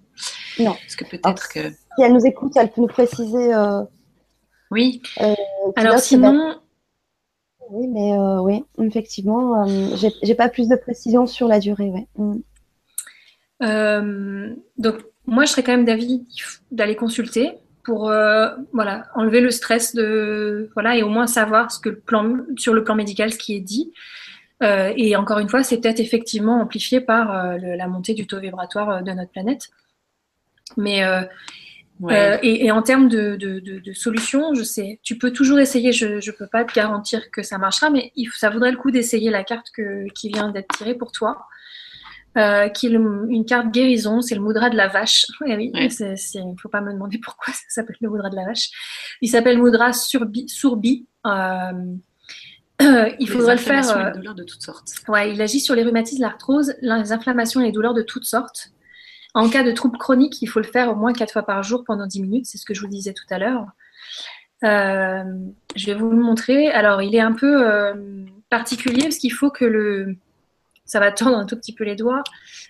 [SPEAKER 1] Non.
[SPEAKER 3] Parce que peut-être que
[SPEAKER 1] Si elle nous écoute, elle peut nous préciser.
[SPEAKER 3] oui.
[SPEAKER 2] Alors
[SPEAKER 1] eh
[SPEAKER 2] sinon,
[SPEAKER 1] Oui, mais euh, oui, effectivement, euh, j'ai pas plus de précision sur la durée. Ouais. Mm.
[SPEAKER 2] Euh, donc, moi, je serais quand même d'avis d'aller consulter pour euh, voilà, enlever le stress de voilà et au moins savoir ce que le plan sur le plan médical ce qui est dit. Et encore une fois, c'est peut-être effectivement amplifié par la montée du taux vibratoire de notre planète. Mais
[SPEAKER 3] Ouais.
[SPEAKER 2] euh, et, et en termes de, de, de, de solutions, je sais, tu peux toujours essayer. Je ne peux pas te garantir que ça marchera, mais il, ça vaudrait le coup d'essayer la carte que, qui vient d'être tirée pour toi, euh, qui est le- une carte guérison. C'est le moudra de la vache. [LAUGHS] Eh oui,
[SPEAKER 3] Ouais.
[SPEAKER 2] il ne faut pas me demander pourquoi [LAUGHS] ça s'appelle le moudra de la vache. Il s'appelle moudra surbi, sourbi. Euh, [CLEARS THROAT] il faudrait le faire.
[SPEAKER 3] inflammations et les douleurs de toutes sortes.
[SPEAKER 2] Ouais, il agit sur les rhumatismes, l'arthrose, les inflammations et les douleurs de toutes sortes. En cas de troubles chroniques, il faut le faire au moins quatre fois par jour pendant 10 minutes, c'est ce que je vous disais tout à l'heure. Euh, je vais vous le montrer. Alors, il est un peu euh, particulier parce qu'il faut que le. Ça va tendre un tout petit peu les doigts,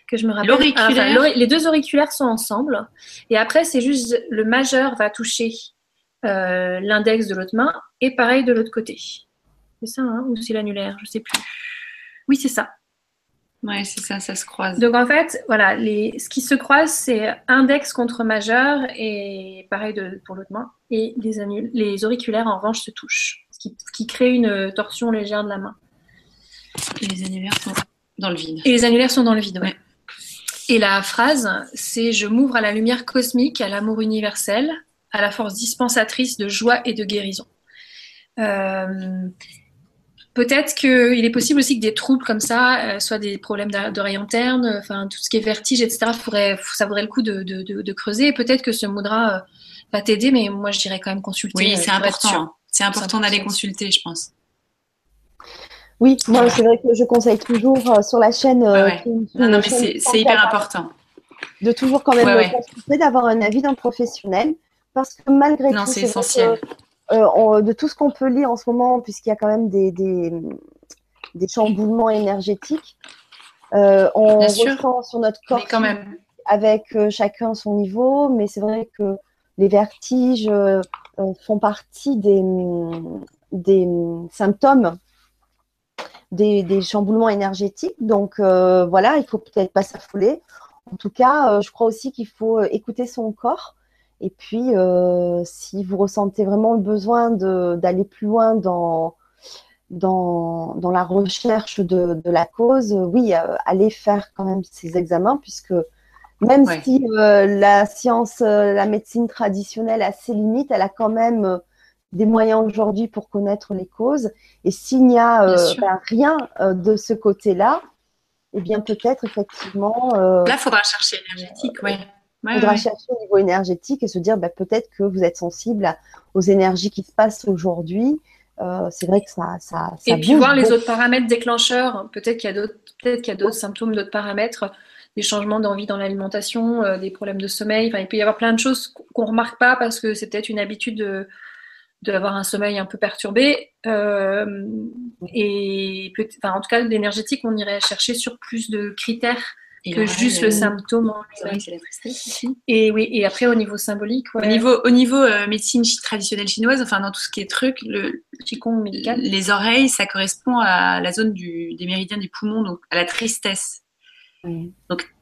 [SPEAKER 2] que je me rappelle.
[SPEAKER 3] L'auriculaire.
[SPEAKER 2] l'auri- les deux auriculaires sont ensemble. Et après, c'est juste le majeur va toucher euh, l'index de l'autre main et pareil de l'autre côté. C'est ça, hein, ou c'est l'annulaire Je sais plus. Oui, c'est ça.
[SPEAKER 3] Ouais, c'est ça, ça se croise.
[SPEAKER 2] Donc en fait, voilà, les, ce qui se croise, c'est index contre majeur et pareil de, pour l'autre main. Et les, les auriculaires, en revanche, se touchent, ce qui, crée une torsion légère de la main.
[SPEAKER 3] Et les annulaires sont dans le vide.
[SPEAKER 2] Et les annulaires sont dans le vide. Ouais. Et la phrase, c'est Je m'ouvre à la lumière cosmique, à l'amour universel, à la force dispensatrice de joie et de guérison. Euh, Peut-être qu'il est possible aussi que des troubles comme ça, euh, soit des problèmes d'oreille interne, enfin tout ce qui est vertige, etc., faudrait, ça vaudrait le coup de, de, de, de creuser. Peut-être que ce moudra euh, va t'aider, mais moi je dirais quand même consulter.
[SPEAKER 3] Oui,
[SPEAKER 2] euh,
[SPEAKER 3] c'est important. C'est important d'aller consulter, je pense.
[SPEAKER 1] Oui, moi, c'est vrai que je conseille toujours euh, sur la chaîne. euh,
[SPEAKER 3] Ouais, ouais.
[SPEAKER 1] qui est une-
[SPEAKER 3] Non, non, mais
[SPEAKER 1] chaîne
[SPEAKER 3] c'est hyper important.
[SPEAKER 1] De toujours quand même
[SPEAKER 3] Ouais, ouais.
[SPEAKER 1] consulter, d'avoir un avis d'un professionnel. Parce que malgré
[SPEAKER 3] Non,
[SPEAKER 1] tout,
[SPEAKER 3] c'est
[SPEAKER 1] vrai
[SPEAKER 3] essentiel.
[SPEAKER 1] que, euh, on- de tout ce qu'on peut lire en ce moment, puisqu'il y a quand même des, des, des chamboulements énergétiques, euh, on
[SPEAKER 3] Bien sûr.
[SPEAKER 1] ressent sur notre corps
[SPEAKER 3] Mais quand même.
[SPEAKER 1] avec euh, chacun son niveau, mais c'est vrai que les vertiges euh, euh, font partie des, des symptômes des, des chamboulements énergétiques. Donc euh, voilà, il faut peut-être pas s'affoler. En tout cas, je crois aussi qu'il faut écouter son corps. Et puis, si vous ressentez vraiment le besoin d'aller plus loin dans, dans, dans la recherche de, de la cause, oui, allez faire quand même ces examens, puisque même si la science, la médecine traditionnelle a ses limites, elle a quand même des moyens aujourd'hui pour connaître les causes. Et s'il n'y a euh, ben, rien euh, de ce côté-là, eh bien peut-être effectivement.
[SPEAKER 3] Euh, Là, il faudra chercher énergétique, oui.
[SPEAKER 1] Il faudra chercher au niveau énergétique et se dire ben, peut-être que vous êtes sensible aux énergies qui se passent aujourd'hui. c'est vrai que ça, ça,
[SPEAKER 2] ça Et puis voir les autres paramètres déclencheurs. Peut-être qu'il y a d'autres, peut-être qu'il y a d'autres symptômes, d'autres paramètres, des changements d'envie dans l'alimentation, des problèmes de sommeil. Enfin, il peut y avoir plein de choses qu'on remarque pas parce que c'est peut-être une habitude de, d'avoir un sommeil un peu perturbé. Euh, et enfin, en tout cas, l'énergétique, on irait chercher sur plus de critères que juste le symptôme.
[SPEAKER 3] C'est la tristesse.
[SPEAKER 2] Et oui, et après au niveau symbolique.
[SPEAKER 3] Au niveau, au niveau euh, médecine traditionnelle chinoise, enfin dans tout ce qui est truc, le
[SPEAKER 2] qigong médical.
[SPEAKER 3] Les oreilles, ça correspond à la zone du, des méridiens des poumons, donc à la tristesse. Donc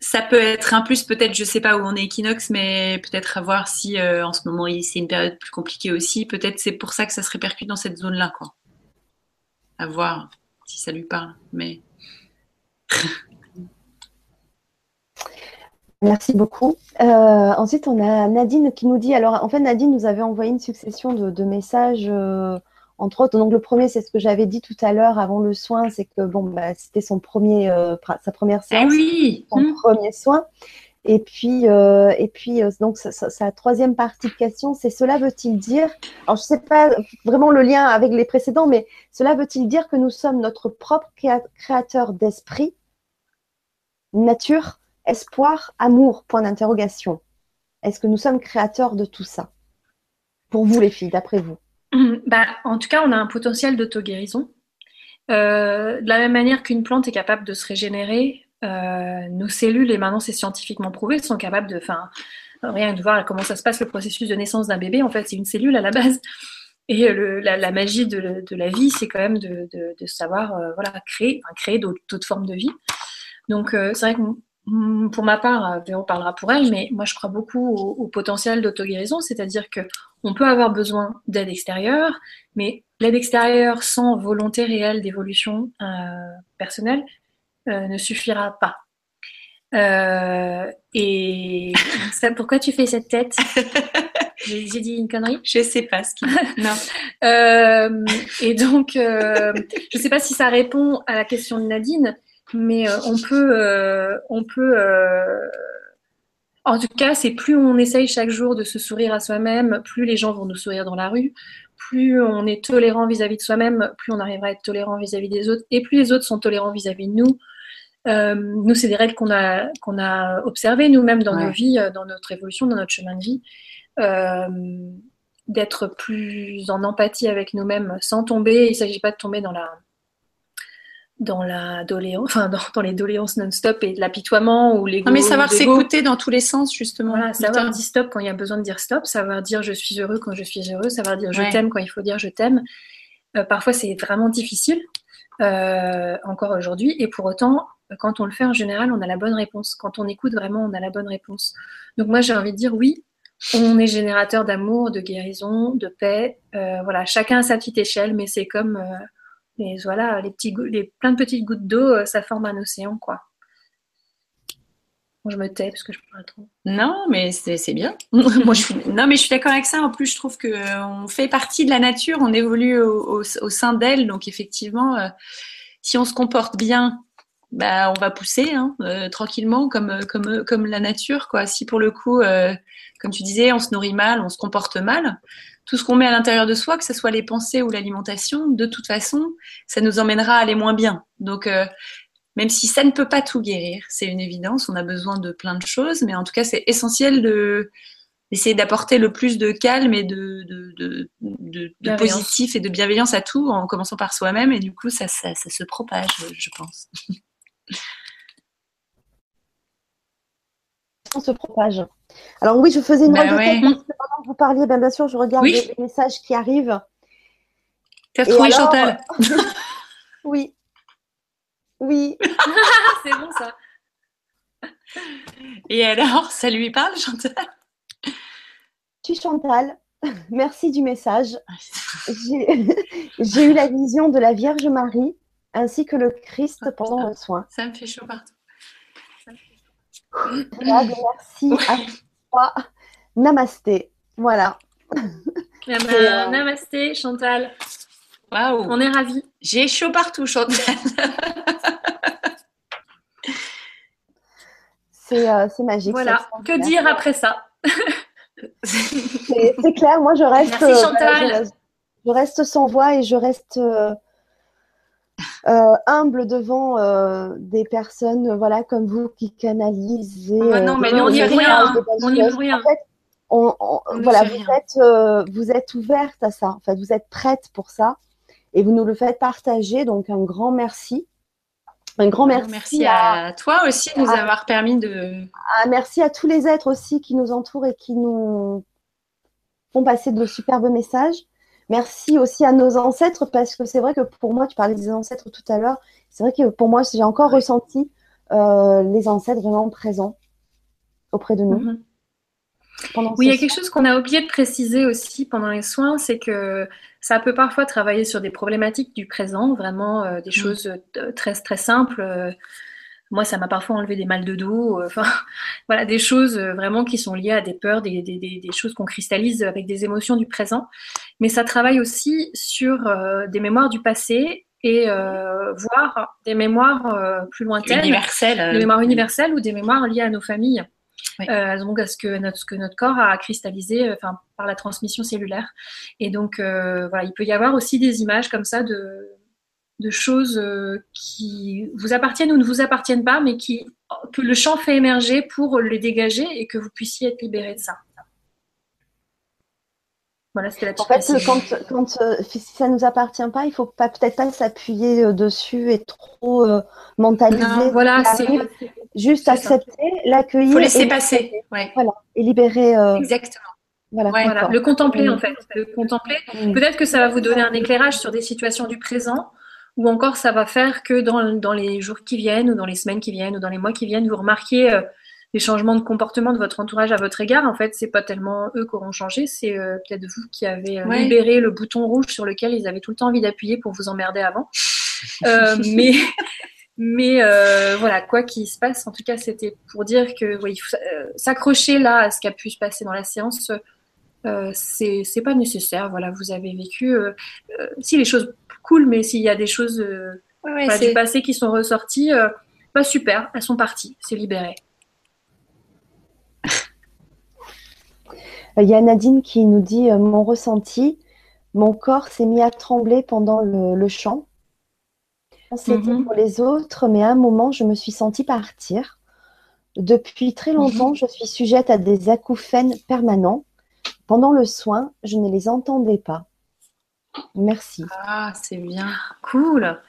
[SPEAKER 3] ça peut être un plus, peut-être, je sais pas où on est équinoxe, mais peut-être à voir si euh, en ce moment c'est une période plus compliquée aussi. Peut-être c'est pour ça que ça se répercute dans cette zone-là, quoi. À voir si ça lui parle. Mais
[SPEAKER 1] Merci beaucoup. Euh, ensuite, on a Nadine qui nous dit, alors en fait, Nadine nous avait envoyé une succession de, messages euh, entre autres. Donc le premier, c'est ce que j'avais dit tout à l'heure avant le soin, c'est que bon, bah, c'était son premier, euh, sa première ah séance,
[SPEAKER 3] oui
[SPEAKER 1] son mmh. premier soin. Et puis, et puis donc sa, troisième partie de question, c'est cela veut-il dire Alors je sais pas vraiment le lien avec les précédents, mais cela veut-il dire que nous sommes notre propre créateur d'esprit, nature, espoir, amour Point d'interrogation. Est-ce que nous sommes créateurs de tout ça? Pour vous les filles, d'après vous [CLEARS THROAT]
[SPEAKER 2] bah, En tout cas, on a un potentiel d'auto-guérison. Euh, de la même manière qu'une plante est capable de se régénérer, euh, nos cellules, et maintenant c'est scientifiquement prouvé, sont capables de, enfin, rien de voir comment ça se passe le processus de naissance d'un bébé. En fait, c'est une cellule à la base. Et la, magie de, la vie, c'est quand même de, savoir euh, voilà, créer, créer d'autres formes de vie. Donc, c'est vrai que pour ma part, Véro parlera pour elle, mais moi je crois beaucoup au, potentiel d'auto-guérison, c'est-à-dire que on peut avoir besoin d'aide extérieure, mais l'aide extérieure sans volonté réelle d'évolution euh, personnelle euh, ne suffira pas. Euh, et [LAUGHS] ça, pourquoi tu fais cette tête? J'ai dit une connerie?
[SPEAKER 3] Je sais pas ce qui. [LAUGHS]
[SPEAKER 2] non. et donc, je sais pas si ça répond à la question de Nadine, mais euh, on peut, euh, on peut. Euh, en tout cas, c'est plus on essaye chaque jour de se sourire à soi-même, plus les gens vont nous sourire dans la rue, plus on est tolérant vis-à-vis de soi-même, plus on arrivera à être tolérant vis-à-vis des autres, et plus les autres sont tolérants vis-à-vis de nous. nous, c'est des règles qu'on a, qu'on a observées nous-mêmes dans nos vies, dans notre évolution, dans notre chemin de vie, d'être plus en empathie avec nous-mêmes sans tomber. Il ne s'agit pas de tomber dans la, dans la doléance, enfin dans, les doléances non-stop et l'apitoiement ou les.
[SPEAKER 3] Non, mais savoir s'écouter dans tous les sens justement.
[SPEAKER 2] Voilà, savoir dire stop quand il y a besoin de dire stop, savoir dire je suis heureux quand je suis heureux, savoir dire je t'aime quand il faut dire je t'aime. Euh, parfois c'est vraiment difficile euh, encore aujourd'hui et pour autant quand on le fait en général on a la bonne réponse. Quand on écoute vraiment on a la bonne réponse. Donc moi j'ai envie de dire oui. On est générateur d'amour, de guérison, de paix. Euh, voilà, chacun à sa petite échelle, mais c'est comme et voilà, les, petits, plein de petites gouttes d'eau, euh, ça forme un océan, quoi. je me tais parce que je parle trop.
[SPEAKER 3] Non, mais c'est bien. [LAUGHS] Moi, je suis... Non, mais je suis d'accord avec ça. En plus, je trouve qu'on euh, fait partie de la nature, on évolue au, sein d'elle. Donc, effectivement, euh, si on se comporte bien, bah, on va pousser hein, tranquillement comme, comme, comme la nature. Quoi. Si pour le coup, comme tu disais, on se nourrit mal, on se comporte mal, tout ce qu'on met à l'intérieur de soi, que ce soit les pensées ou l'alimentation, de toute façon, ça nous emmènera à aller moins bien. Donc, euh, même si ça ne peut pas tout guérir, c'est une évidence, on a besoin de plein de choses, mais en tout cas, c'est essentiel de d'essayer d'apporter le plus de calme et de, de, de, positif et de bienveillance à tout, en commençant par soi-même, et du coup, ça, ça, ça se propage, je pense.
[SPEAKER 1] se propage. Alors oui, je faisais une bah pendant que vous parliez, ben, bien sûr, je regarde les, messages qui arrivent.
[SPEAKER 3] T'as trouvé Chantal [LAUGHS]
[SPEAKER 1] Oui. Oui. [LAUGHS]
[SPEAKER 2] C'est bon ça.
[SPEAKER 3] Et alors, ça lui parle, Chantal?
[SPEAKER 1] Tu Chantal, merci du message. [LAUGHS] J'ai eu la vision de la Vierge Marie ainsi que le Christ oh, pendant le soin.
[SPEAKER 3] Ça me fait chaud partout.
[SPEAKER 1] Merci à toi. Namasté. Voilà.
[SPEAKER 2] Euh, namasté, Chantal.
[SPEAKER 3] Waouh.
[SPEAKER 2] On est ravis.
[SPEAKER 3] J'ai chaud partout, Chantal.
[SPEAKER 1] Euh, c'est magique.
[SPEAKER 2] Voilà. Que dire après ça?
[SPEAKER 1] C'est clair. Moi, je reste.
[SPEAKER 2] Merci, euh, Chantal.
[SPEAKER 1] je, reste sans voix et je reste. Humble devant des personnes voilà comme vous qui canalisez
[SPEAKER 2] oh, non mais on n'y est rien on n'y est rien en fait,
[SPEAKER 1] voilà, vous êtes, euh, vous êtes ouverte à ça. En fait, vous êtes prête pour ça et vous nous le faites partager. Donc, un grand merci.
[SPEAKER 3] Un grand merci. Merci à, toi aussi de nous avoir permis de.
[SPEAKER 1] merci à tous les êtres aussi qui nous entourent et qui nous font passer de superbes messages. Merci aussi à nos ancêtres parce que c'est vrai que pour moi, tu parlais des ancêtres tout à l'heure. C'est vrai que pour moi, j'ai encore ressenti euh, les ancêtres vraiment présents auprès de nous. Mm-hmm
[SPEAKER 2] oui, il y a quelque chose qu'on a oublié de préciser aussi pendant les soins, c'est que ça peut parfois travailler sur des problématiques du présent, vraiment euh, des mm. choses euh, très très simples. Euh, moi, ça m'a parfois enlevé des mal de dos, [LAUGHS] enfin voilà, des choses vraiment qui sont liées à des peurs, des, des, des, choses qu'on cristallise avec des émotions du présent. Mais ça travaille aussi sur des mémoires du passé et voire des mémoires plus lointaines,
[SPEAKER 3] universelles,
[SPEAKER 2] des mémoires universelles ou des mémoires liées à nos familles. Euh, donc à ce que notre, ce que notre corps a cristallisé euh, enfin, par la transmission cellulaire. Et donc, euh, voilà, il peut y avoir aussi des images comme ça de, de choses qui vous appartiennent ou ne vous appartiennent pas, mais qui, que le champ fait émerger pour les dégager et que vous puissiez être libéré de ça.
[SPEAKER 1] Voilà, c'était la En fait, quand, quand si ça ne nous appartient pas, il ne faut pas peut-être pas s'appuyer dessus et trop mentaliser.
[SPEAKER 2] voilà, c'est
[SPEAKER 1] Juste accepter, l'accueillir. Il
[SPEAKER 3] faut laisser passer.
[SPEAKER 1] Voilà, et libérer.
[SPEAKER 3] Euh, Exactement.
[SPEAKER 2] Voilà, le contempler en fait. Le contempler. Peut-être que ça va vous donner un éclairage sur des situations du présent, ou encore ça va faire que dans, dans, les jours qui viennent, ou dans les semaines qui viennent, ou dans les mois qui viennent, vous remarquez euh, des changements de comportement de votre entourage à votre égard. En fait, c'est pas tellement eux qui auront changé, c'est euh, peut-être vous qui avez libéré le bouton rouge sur lequel ils avaient tout le temps envie d'appuyer pour vous emmerder avant. [LAUGHS] mais mais euh, voilà, quoi qu'il se passe, en tout cas, c'était pour dire que oui, euh, s'accrocher là à ce qui a pu se passer dans la séance, euh, c'est pas nécessaire. Voilà, vous avez vécu. Euh, euh, si les choses cool, mais s'il y a des choses du passé qui sont ressorties, bah super, elles sont parties, c'est libéré.
[SPEAKER 1] Il y a Nadine qui nous dit mon ressenti, mon corps s'est mis à trembler pendant le, le chant. C'était mhm. pour les autres, mais à un moment, je me suis sentie partir. Depuis très longtemps, mhm. je suis sujette à des acouphènes permanents. Pendant le soin, je ne les entendais pas. Merci.
[SPEAKER 2] Ah, c'est bien. Cool.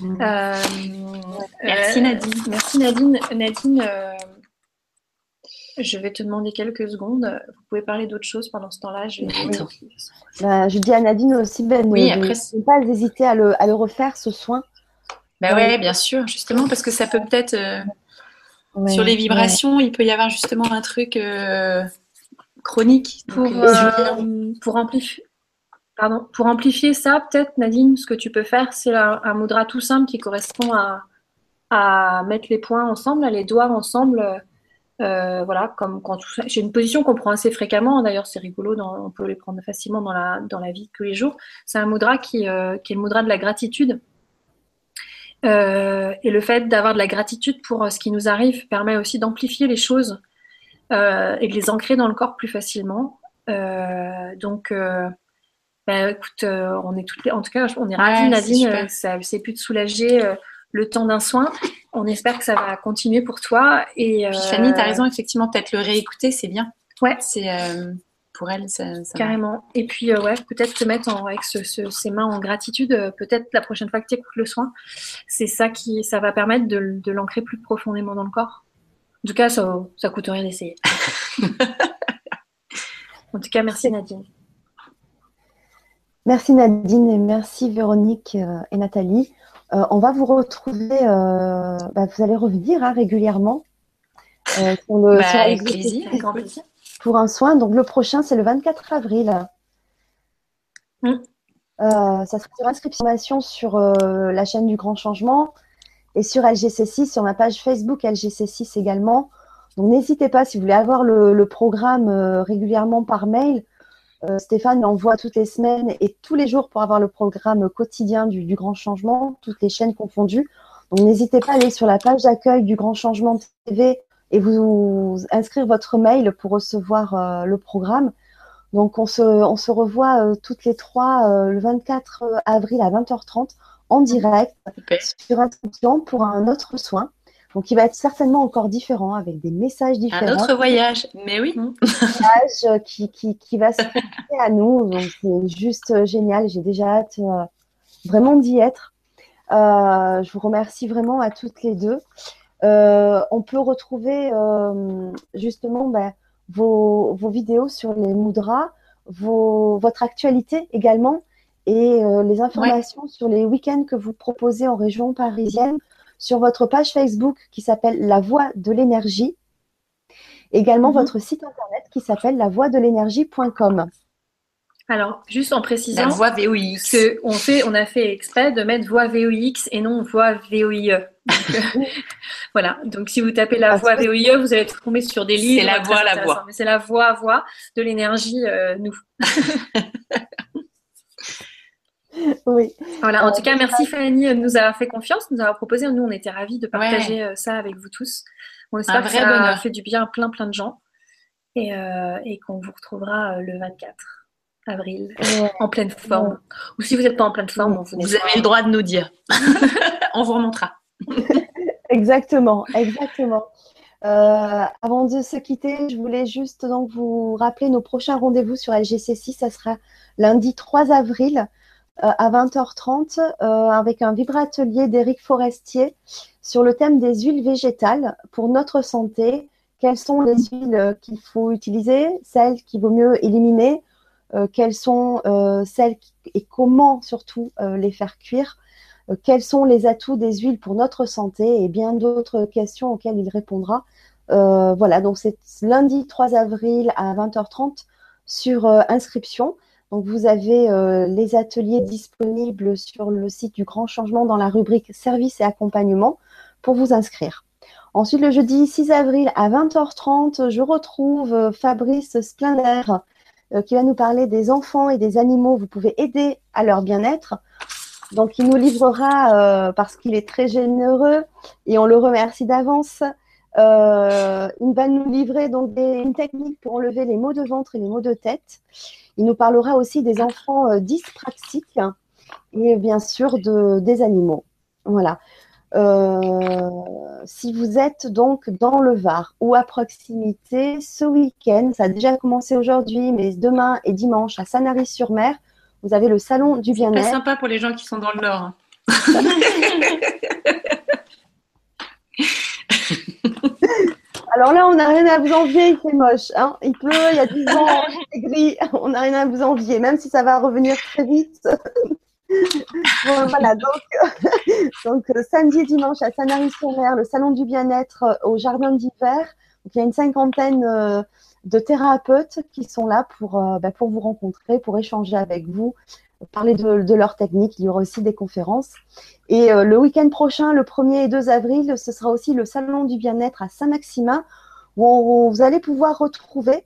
[SPEAKER 2] Mhm. Euh, merci Nadine. Merci Nadine. Nadine, euh, je vais te demander quelques secondes. Vous pouvez parler d'autre chose pendant ce temps-là? Je,
[SPEAKER 1] bah, je dis à Nadine aussi, Ben, oui, après, ne pas hésiter à le, à le refaire, ce soin.
[SPEAKER 3] Ben ouais, bien sûr, justement, parce que ça peut peut-être. Euh, sur les vibrations, il peut y avoir justement un truc euh, chronique.
[SPEAKER 2] Pour, euh, pour, amplifier, pardon, pour amplifier ça, peut-être, Nadine, ce que tu peux faire, c'est un, un mudra tout simple qui correspond à, à mettre les points ensemble, les doigts ensemble. voilà, comme quand j'ai une position qu'on prend assez fréquemment. D'ailleurs, c'est rigolo, on peut les prendre facilement dans la, dans la vie de tous les jours. C'est un mudra qui, qui est le mudra de la gratitude. Euh, et le fait d'avoir de la gratitude pour euh, ce qui nous arrive permet aussi d'amplifier les choses euh, et de les ancrer dans le corps plus facilement. donc, bah, écoute, on est toutes en tout cas, on est ravis, Nadine. C'est plus de soulager le temps d'un soin. On espère que ça va continuer pour toi. Et
[SPEAKER 3] Fanny, tu as raison, effectivement, peut-être le réécouter, c'est bien.
[SPEAKER 2] Ouais.
[SPEAKER 3] C'est pour elle, ça,
[SPEAKER 2] Carrément. Et puis, euh, ouais, peut-être te mettre en, avec ses mains en gratitude, euh, peut-être la prochaine fois que tu écoutes le soin, c'est ça qui, ça va permettre de, l'ancrer plus profondément dans le corps. En tout cas, ça, ça coûte rien d'essayer. [LAUGHS] en tout cas, merci Nadine.
[SPEAKER 1] Merci Nadine et merci Véronique euh, et Nathalie. on va vous retrouver, bah, vous allez revenir hein, régulièrement euh, sur le,
[SPEAKER 3] Bah, avec plaisir.
[SPEAKER 2] Avec plaisir.
[SPEAKER 1] pour un soin. Donc le prochain, c'est le 24 avril.
[SPEAKER 2] Mm.
[SPEAKER 1] Euh, ça sera sur inscription sur euh, la chaîne du Grand Changement et sur LGC6, sur ma page Facebook LGC6 également. Donc n'hésitez pas, si vous voulez avoir le, programme euh, régulièrement par mail, euh, Stéphane l'envoie toutes les semaines et tous les jours pour avoir le programme quotidien du, Grand Changement, toutes les chaînes confondues. Donc n'hésitez pas à aller sur la page d'accueil du Grand Changement TV et vous inscrire votre mail pour recevoir euh, le programme. Donc on se, revoit toutes les trois le 24 avril à 20h30 en direct
[SPEAKER 3] Super.
[SPEAKER 1] sur inscription pour un autre soin. Donc il va être certainement encore différent avec des messages
[SPEAKER 3] Un
[SPEAKER 1] différents
[SPEAKER 3] autre voyage. Mais oui.
[SPEAKER 1] message euh, qui, qui, qui va se connecter à nous. Donc, c'est juste euh, génial. J'ai déjà hâte euh, vraiment d'y être. Euh, je vous remercie vraiment à toutes les deux. Euh, on peut retrouver euh, justement ben, vos, vos vidéos sur les mudras, vos, votre actualité également et euh, les informations sur les week-ends que vous proposez en région parisienne sur votre page Facebook qui s'appelle La Voix de l'énergie. Également
[SPEAKER 2] Mhm.
[SPEAKER 1] votre site internet qui s'appelle lavoixdelénergie.com.
[SPEAKER 2] Alors, juste en précisant
[SPEAKER 3] La voix VOX.
[SPEAKER 2] que on, fait, on a fait exprès de mettre voix VOX et non voix VOIE. Donc, euh, [LAUGHS] voilà. Donc, si vous tapez la voix VOIE, vous allez tomber sur des livres.
[SPEAKER 3] la
[SPEAKER 2] très
[SPEAKER 3] voix, la voix.
[SPEAKER 2] Mais c'est la voix, voix de l'énergie, euh, nous. [LAUGHS] [LAUGHS]
[SPEAKER 1] Oui.
[SPEAKER 2] Voilà. En
[SPEAKER 1] Euh,
[SPEAKER 2] tout cas, merci Fanny de nous avoir fait confiance, de nous avoir proposé. Nous, on était ravis de partager euh, ça avec vous tous. On espère
[SPEAKER 3] Un
[SPEAKER 2] que ça
[SPEAKER 3] bonheur.
[SPEAKER 2] fait du bien à plein, plein de gens et, euh, et qu'on vous retrouvera le 24 avril
[SPEAKER 1] Ouais.
[SPEAKER 2] en pleine forme. Ou si vous n'êtes pas en pleine forme, on vous,
[SPEAKER 3] Vous avez le droit de nous dire. [LAUGHS] On vous remontera. [LAUGHS]
[SPEAKER 1] Exactement, exactement. Euh, avant de se quitter, je voulais juste donc vous rappeler nos prochains rendez-vous sur LGC6. Ça sera lundi 3 avril euh, à 20h30 euh, avec un vibra-atelier d'Éric Forestier sur le thème des huiles végétales pour notre santé. Quelles sont les huiles euh, qu'il faut utiliser, celles qu'il vaut mieux éliminer, euh, quelles sont euh, celles qui- et comment surtout euh, les faire cuire euh, quels sont les atouts des huiles pour notre santé et bien d'autres questions auxquelles il répondra. Euh, voilà, donc c'est lundi 3 avril à 20h30 sur euh, inscription. Donc vous avez euh, les ateliers disponibles sur le site du Grand Changement dans la rubrique services et accompagnement pour vous inscrire. Ensuite, le jeudi 6 avril à 20h30, je retrouve euh, Fabrice Splender euh, qui va nous parler des enfants et des animaux. Vous pouvez aider à leur bien-être. Donc, il nous livrera, parce qu'il est très généreux et on le remercie d'avance, il va nous livrer donc une technique pour enlever les maux de ventre et les maux de tête. Il nous parlera aussi des enfants euh, dyspraxiques et bien sûr de, des animaux. Voilà. Euh, si vous êtes donc dans le Var ou à proximité, ce week-end, ça a déjà commencé aujourd'hui, mais demain et dimanche à Sanary-sur-Mer, vous avez le salon du bien-être.
[SPEAKER 3] sympa pour les gens qui sont dans le Nord. [LAUGHS]
[SPEAKER 1] Alors là, on n'a rien à vous envier, il fait moche. Hein il pleut, il y a du vent, [LAUGHS] c'est gris, [LAUGHS] on n'a rien à vous envier, même si ça va revenir très vite. [LAUGHS] Bon, voilà, donc, donc euh, samedi et dimanche à Sanary-sur-Mer, le salon du bien-être euh, au jardin d'hiver. Donc, il y a une cinquantaine euh, de thérapeutes qui sont là pour, euh, bah, pour vous rencontrer, pour échanger avec vous, parler de, leur technique. Il y aura aussi des conférences. Et euh, le week-end prochain, le 1er et 2 avril, ce sera aussi le salon du bien-être à Saint-Maximin, où vous allez pouvoir retrouver,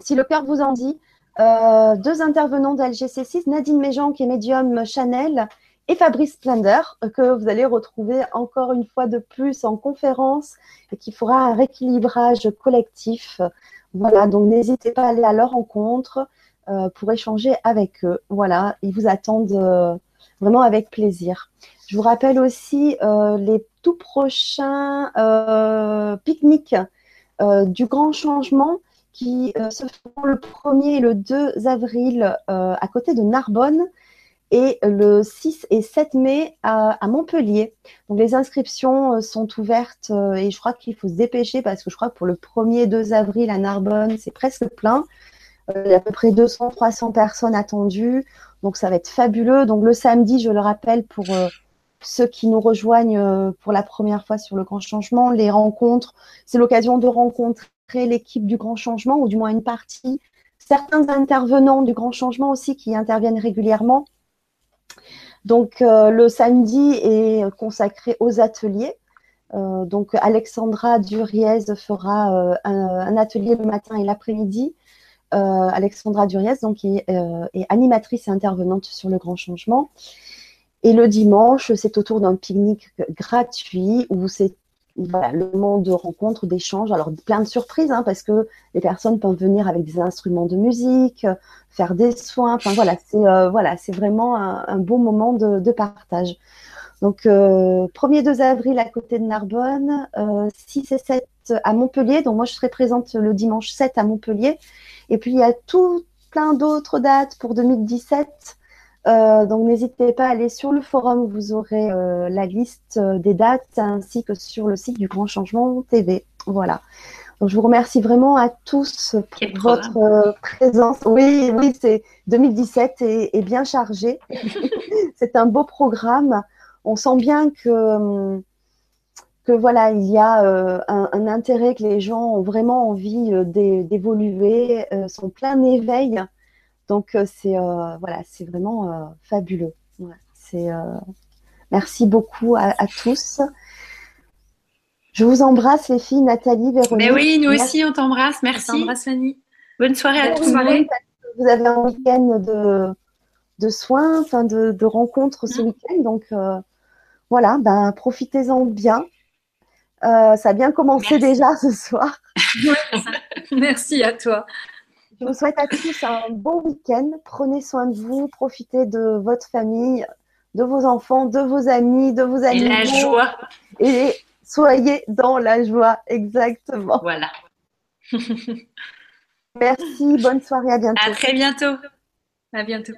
[SPEAKER 1] si le cœur vous en dit, euh, deux intervenants de LGC6, Nadine Méjean qui est médium Chanel et Fabrice Splender, euh, que vous allez retrouver encore une fois de plus en conférence et qui fera un rééquilibrage collectif. Voilà, donc n'hésitez pas à aller à leur rencontre pour échanger avec eux. Voilà, ils vous attendent euh, vraiment avec plaisir. Je vous rappelle aussi euh, les tout prochains euh, pique-niques euh, du grand changement qui euh, se feront le 1er et le 2 avril euh, à côté de Narbonne et le 6 et 7 mai à, Montpellier. Donc les inscriptions euh, sont ouvertes euh, et je crois qu'il faut se dépêcher parce que je crois que pour le 1er et 2 avril à Narbonne, c'est presque plein. Euh, il y a à peu près 200-300 personnes attendues. Donc ça va être fabuleux. Donc le samedi, je le rappelle, pour, euh, ceux qui nous rejoignent pour la première fois sur le grand changement, les rencontres, c'est l'occasion de rencontrer l'équipe du grand changement, ou du moins une partie, certains intervenants du grand changement aussi qui interviennent régulièrement. Donc le samedi est consacré aux ateliers. donc Alexandra Duriez fera un, atelier le matin et l'après-midi euh, Alexandra Duriez, donc, euh, est, animatrice et intervenante sur le grand changement. Et le dimanche, c'est autour d'un pique-nique gratuit où c'est le moment de rencontre, d'échange. Alors, plein de surprises, hein, parce que les personnes peuvent venir avec des instruments de musique, faire des soins. Enfin, voilà, c'est euh, voilà, c'est vraiment un, beau moment de, partage. Donc, 1er 2 avril à côté de Narbonne, 6 et 7 à Montpellier. Donc, moi, je serai présente le dimanche 7 à Montpellier. Et puis, il y a tout plein d'autres dates pour 2017. Euh, donc, n'hésitez pas à aller sur le forum, vous aurez euh, la liste euh, des dates ainsi que sur le site du Grand Changement TV. Voilà. Donc, je vous remercie vraiment à tous pour votre présence. Oui, oui, c'est 2017 est, est bien chargé. [LAUGHS] c'est un beau programme. On sent bien que que voilà, il y a euh, un, intérêt, que les gens ont vraiment envie euh, d'évoluer, euh, sont plein d'éveil. Donc c'est voilà, c'est vraiment fabuleux. c'est merci beaucoup à, tous. Je vous embrasse les filles, Nathalie, Véronique.
[SPEAKER 3] Mais oui, nous aussi on t'embrasse. Merci.
[SPEAKER 2] On t'embrasse Fanny.
[SPEAKER 3] Bonne soirée à tous.
[SPEAKER 1] Vous avez un week-end de, de soins, enfin de, de rencontres ce mm. week-end, donc voilà, ben profitez-en bien. Euh, ça a bien commencé déjà ce soir.
[SPEAKER 2] Merci à toi.
[SPEAKER 1] Je vous souhaite à tous un bon week-end. Prenez soin de vous, profitez de votre famille, de vos enfants, de vos amis, de vos amis.
[SPEAKER 3] Et la joie.
[SPEAKER 1] Et soyez dans la joie, exactement.
[SPEAKER 3] Voilà.
[SPEAKER 1] Merci, bonne soirée, à bientôt.
[SPEAKER 3] À très bientôt.
[SPEAKER 2] À bientôt.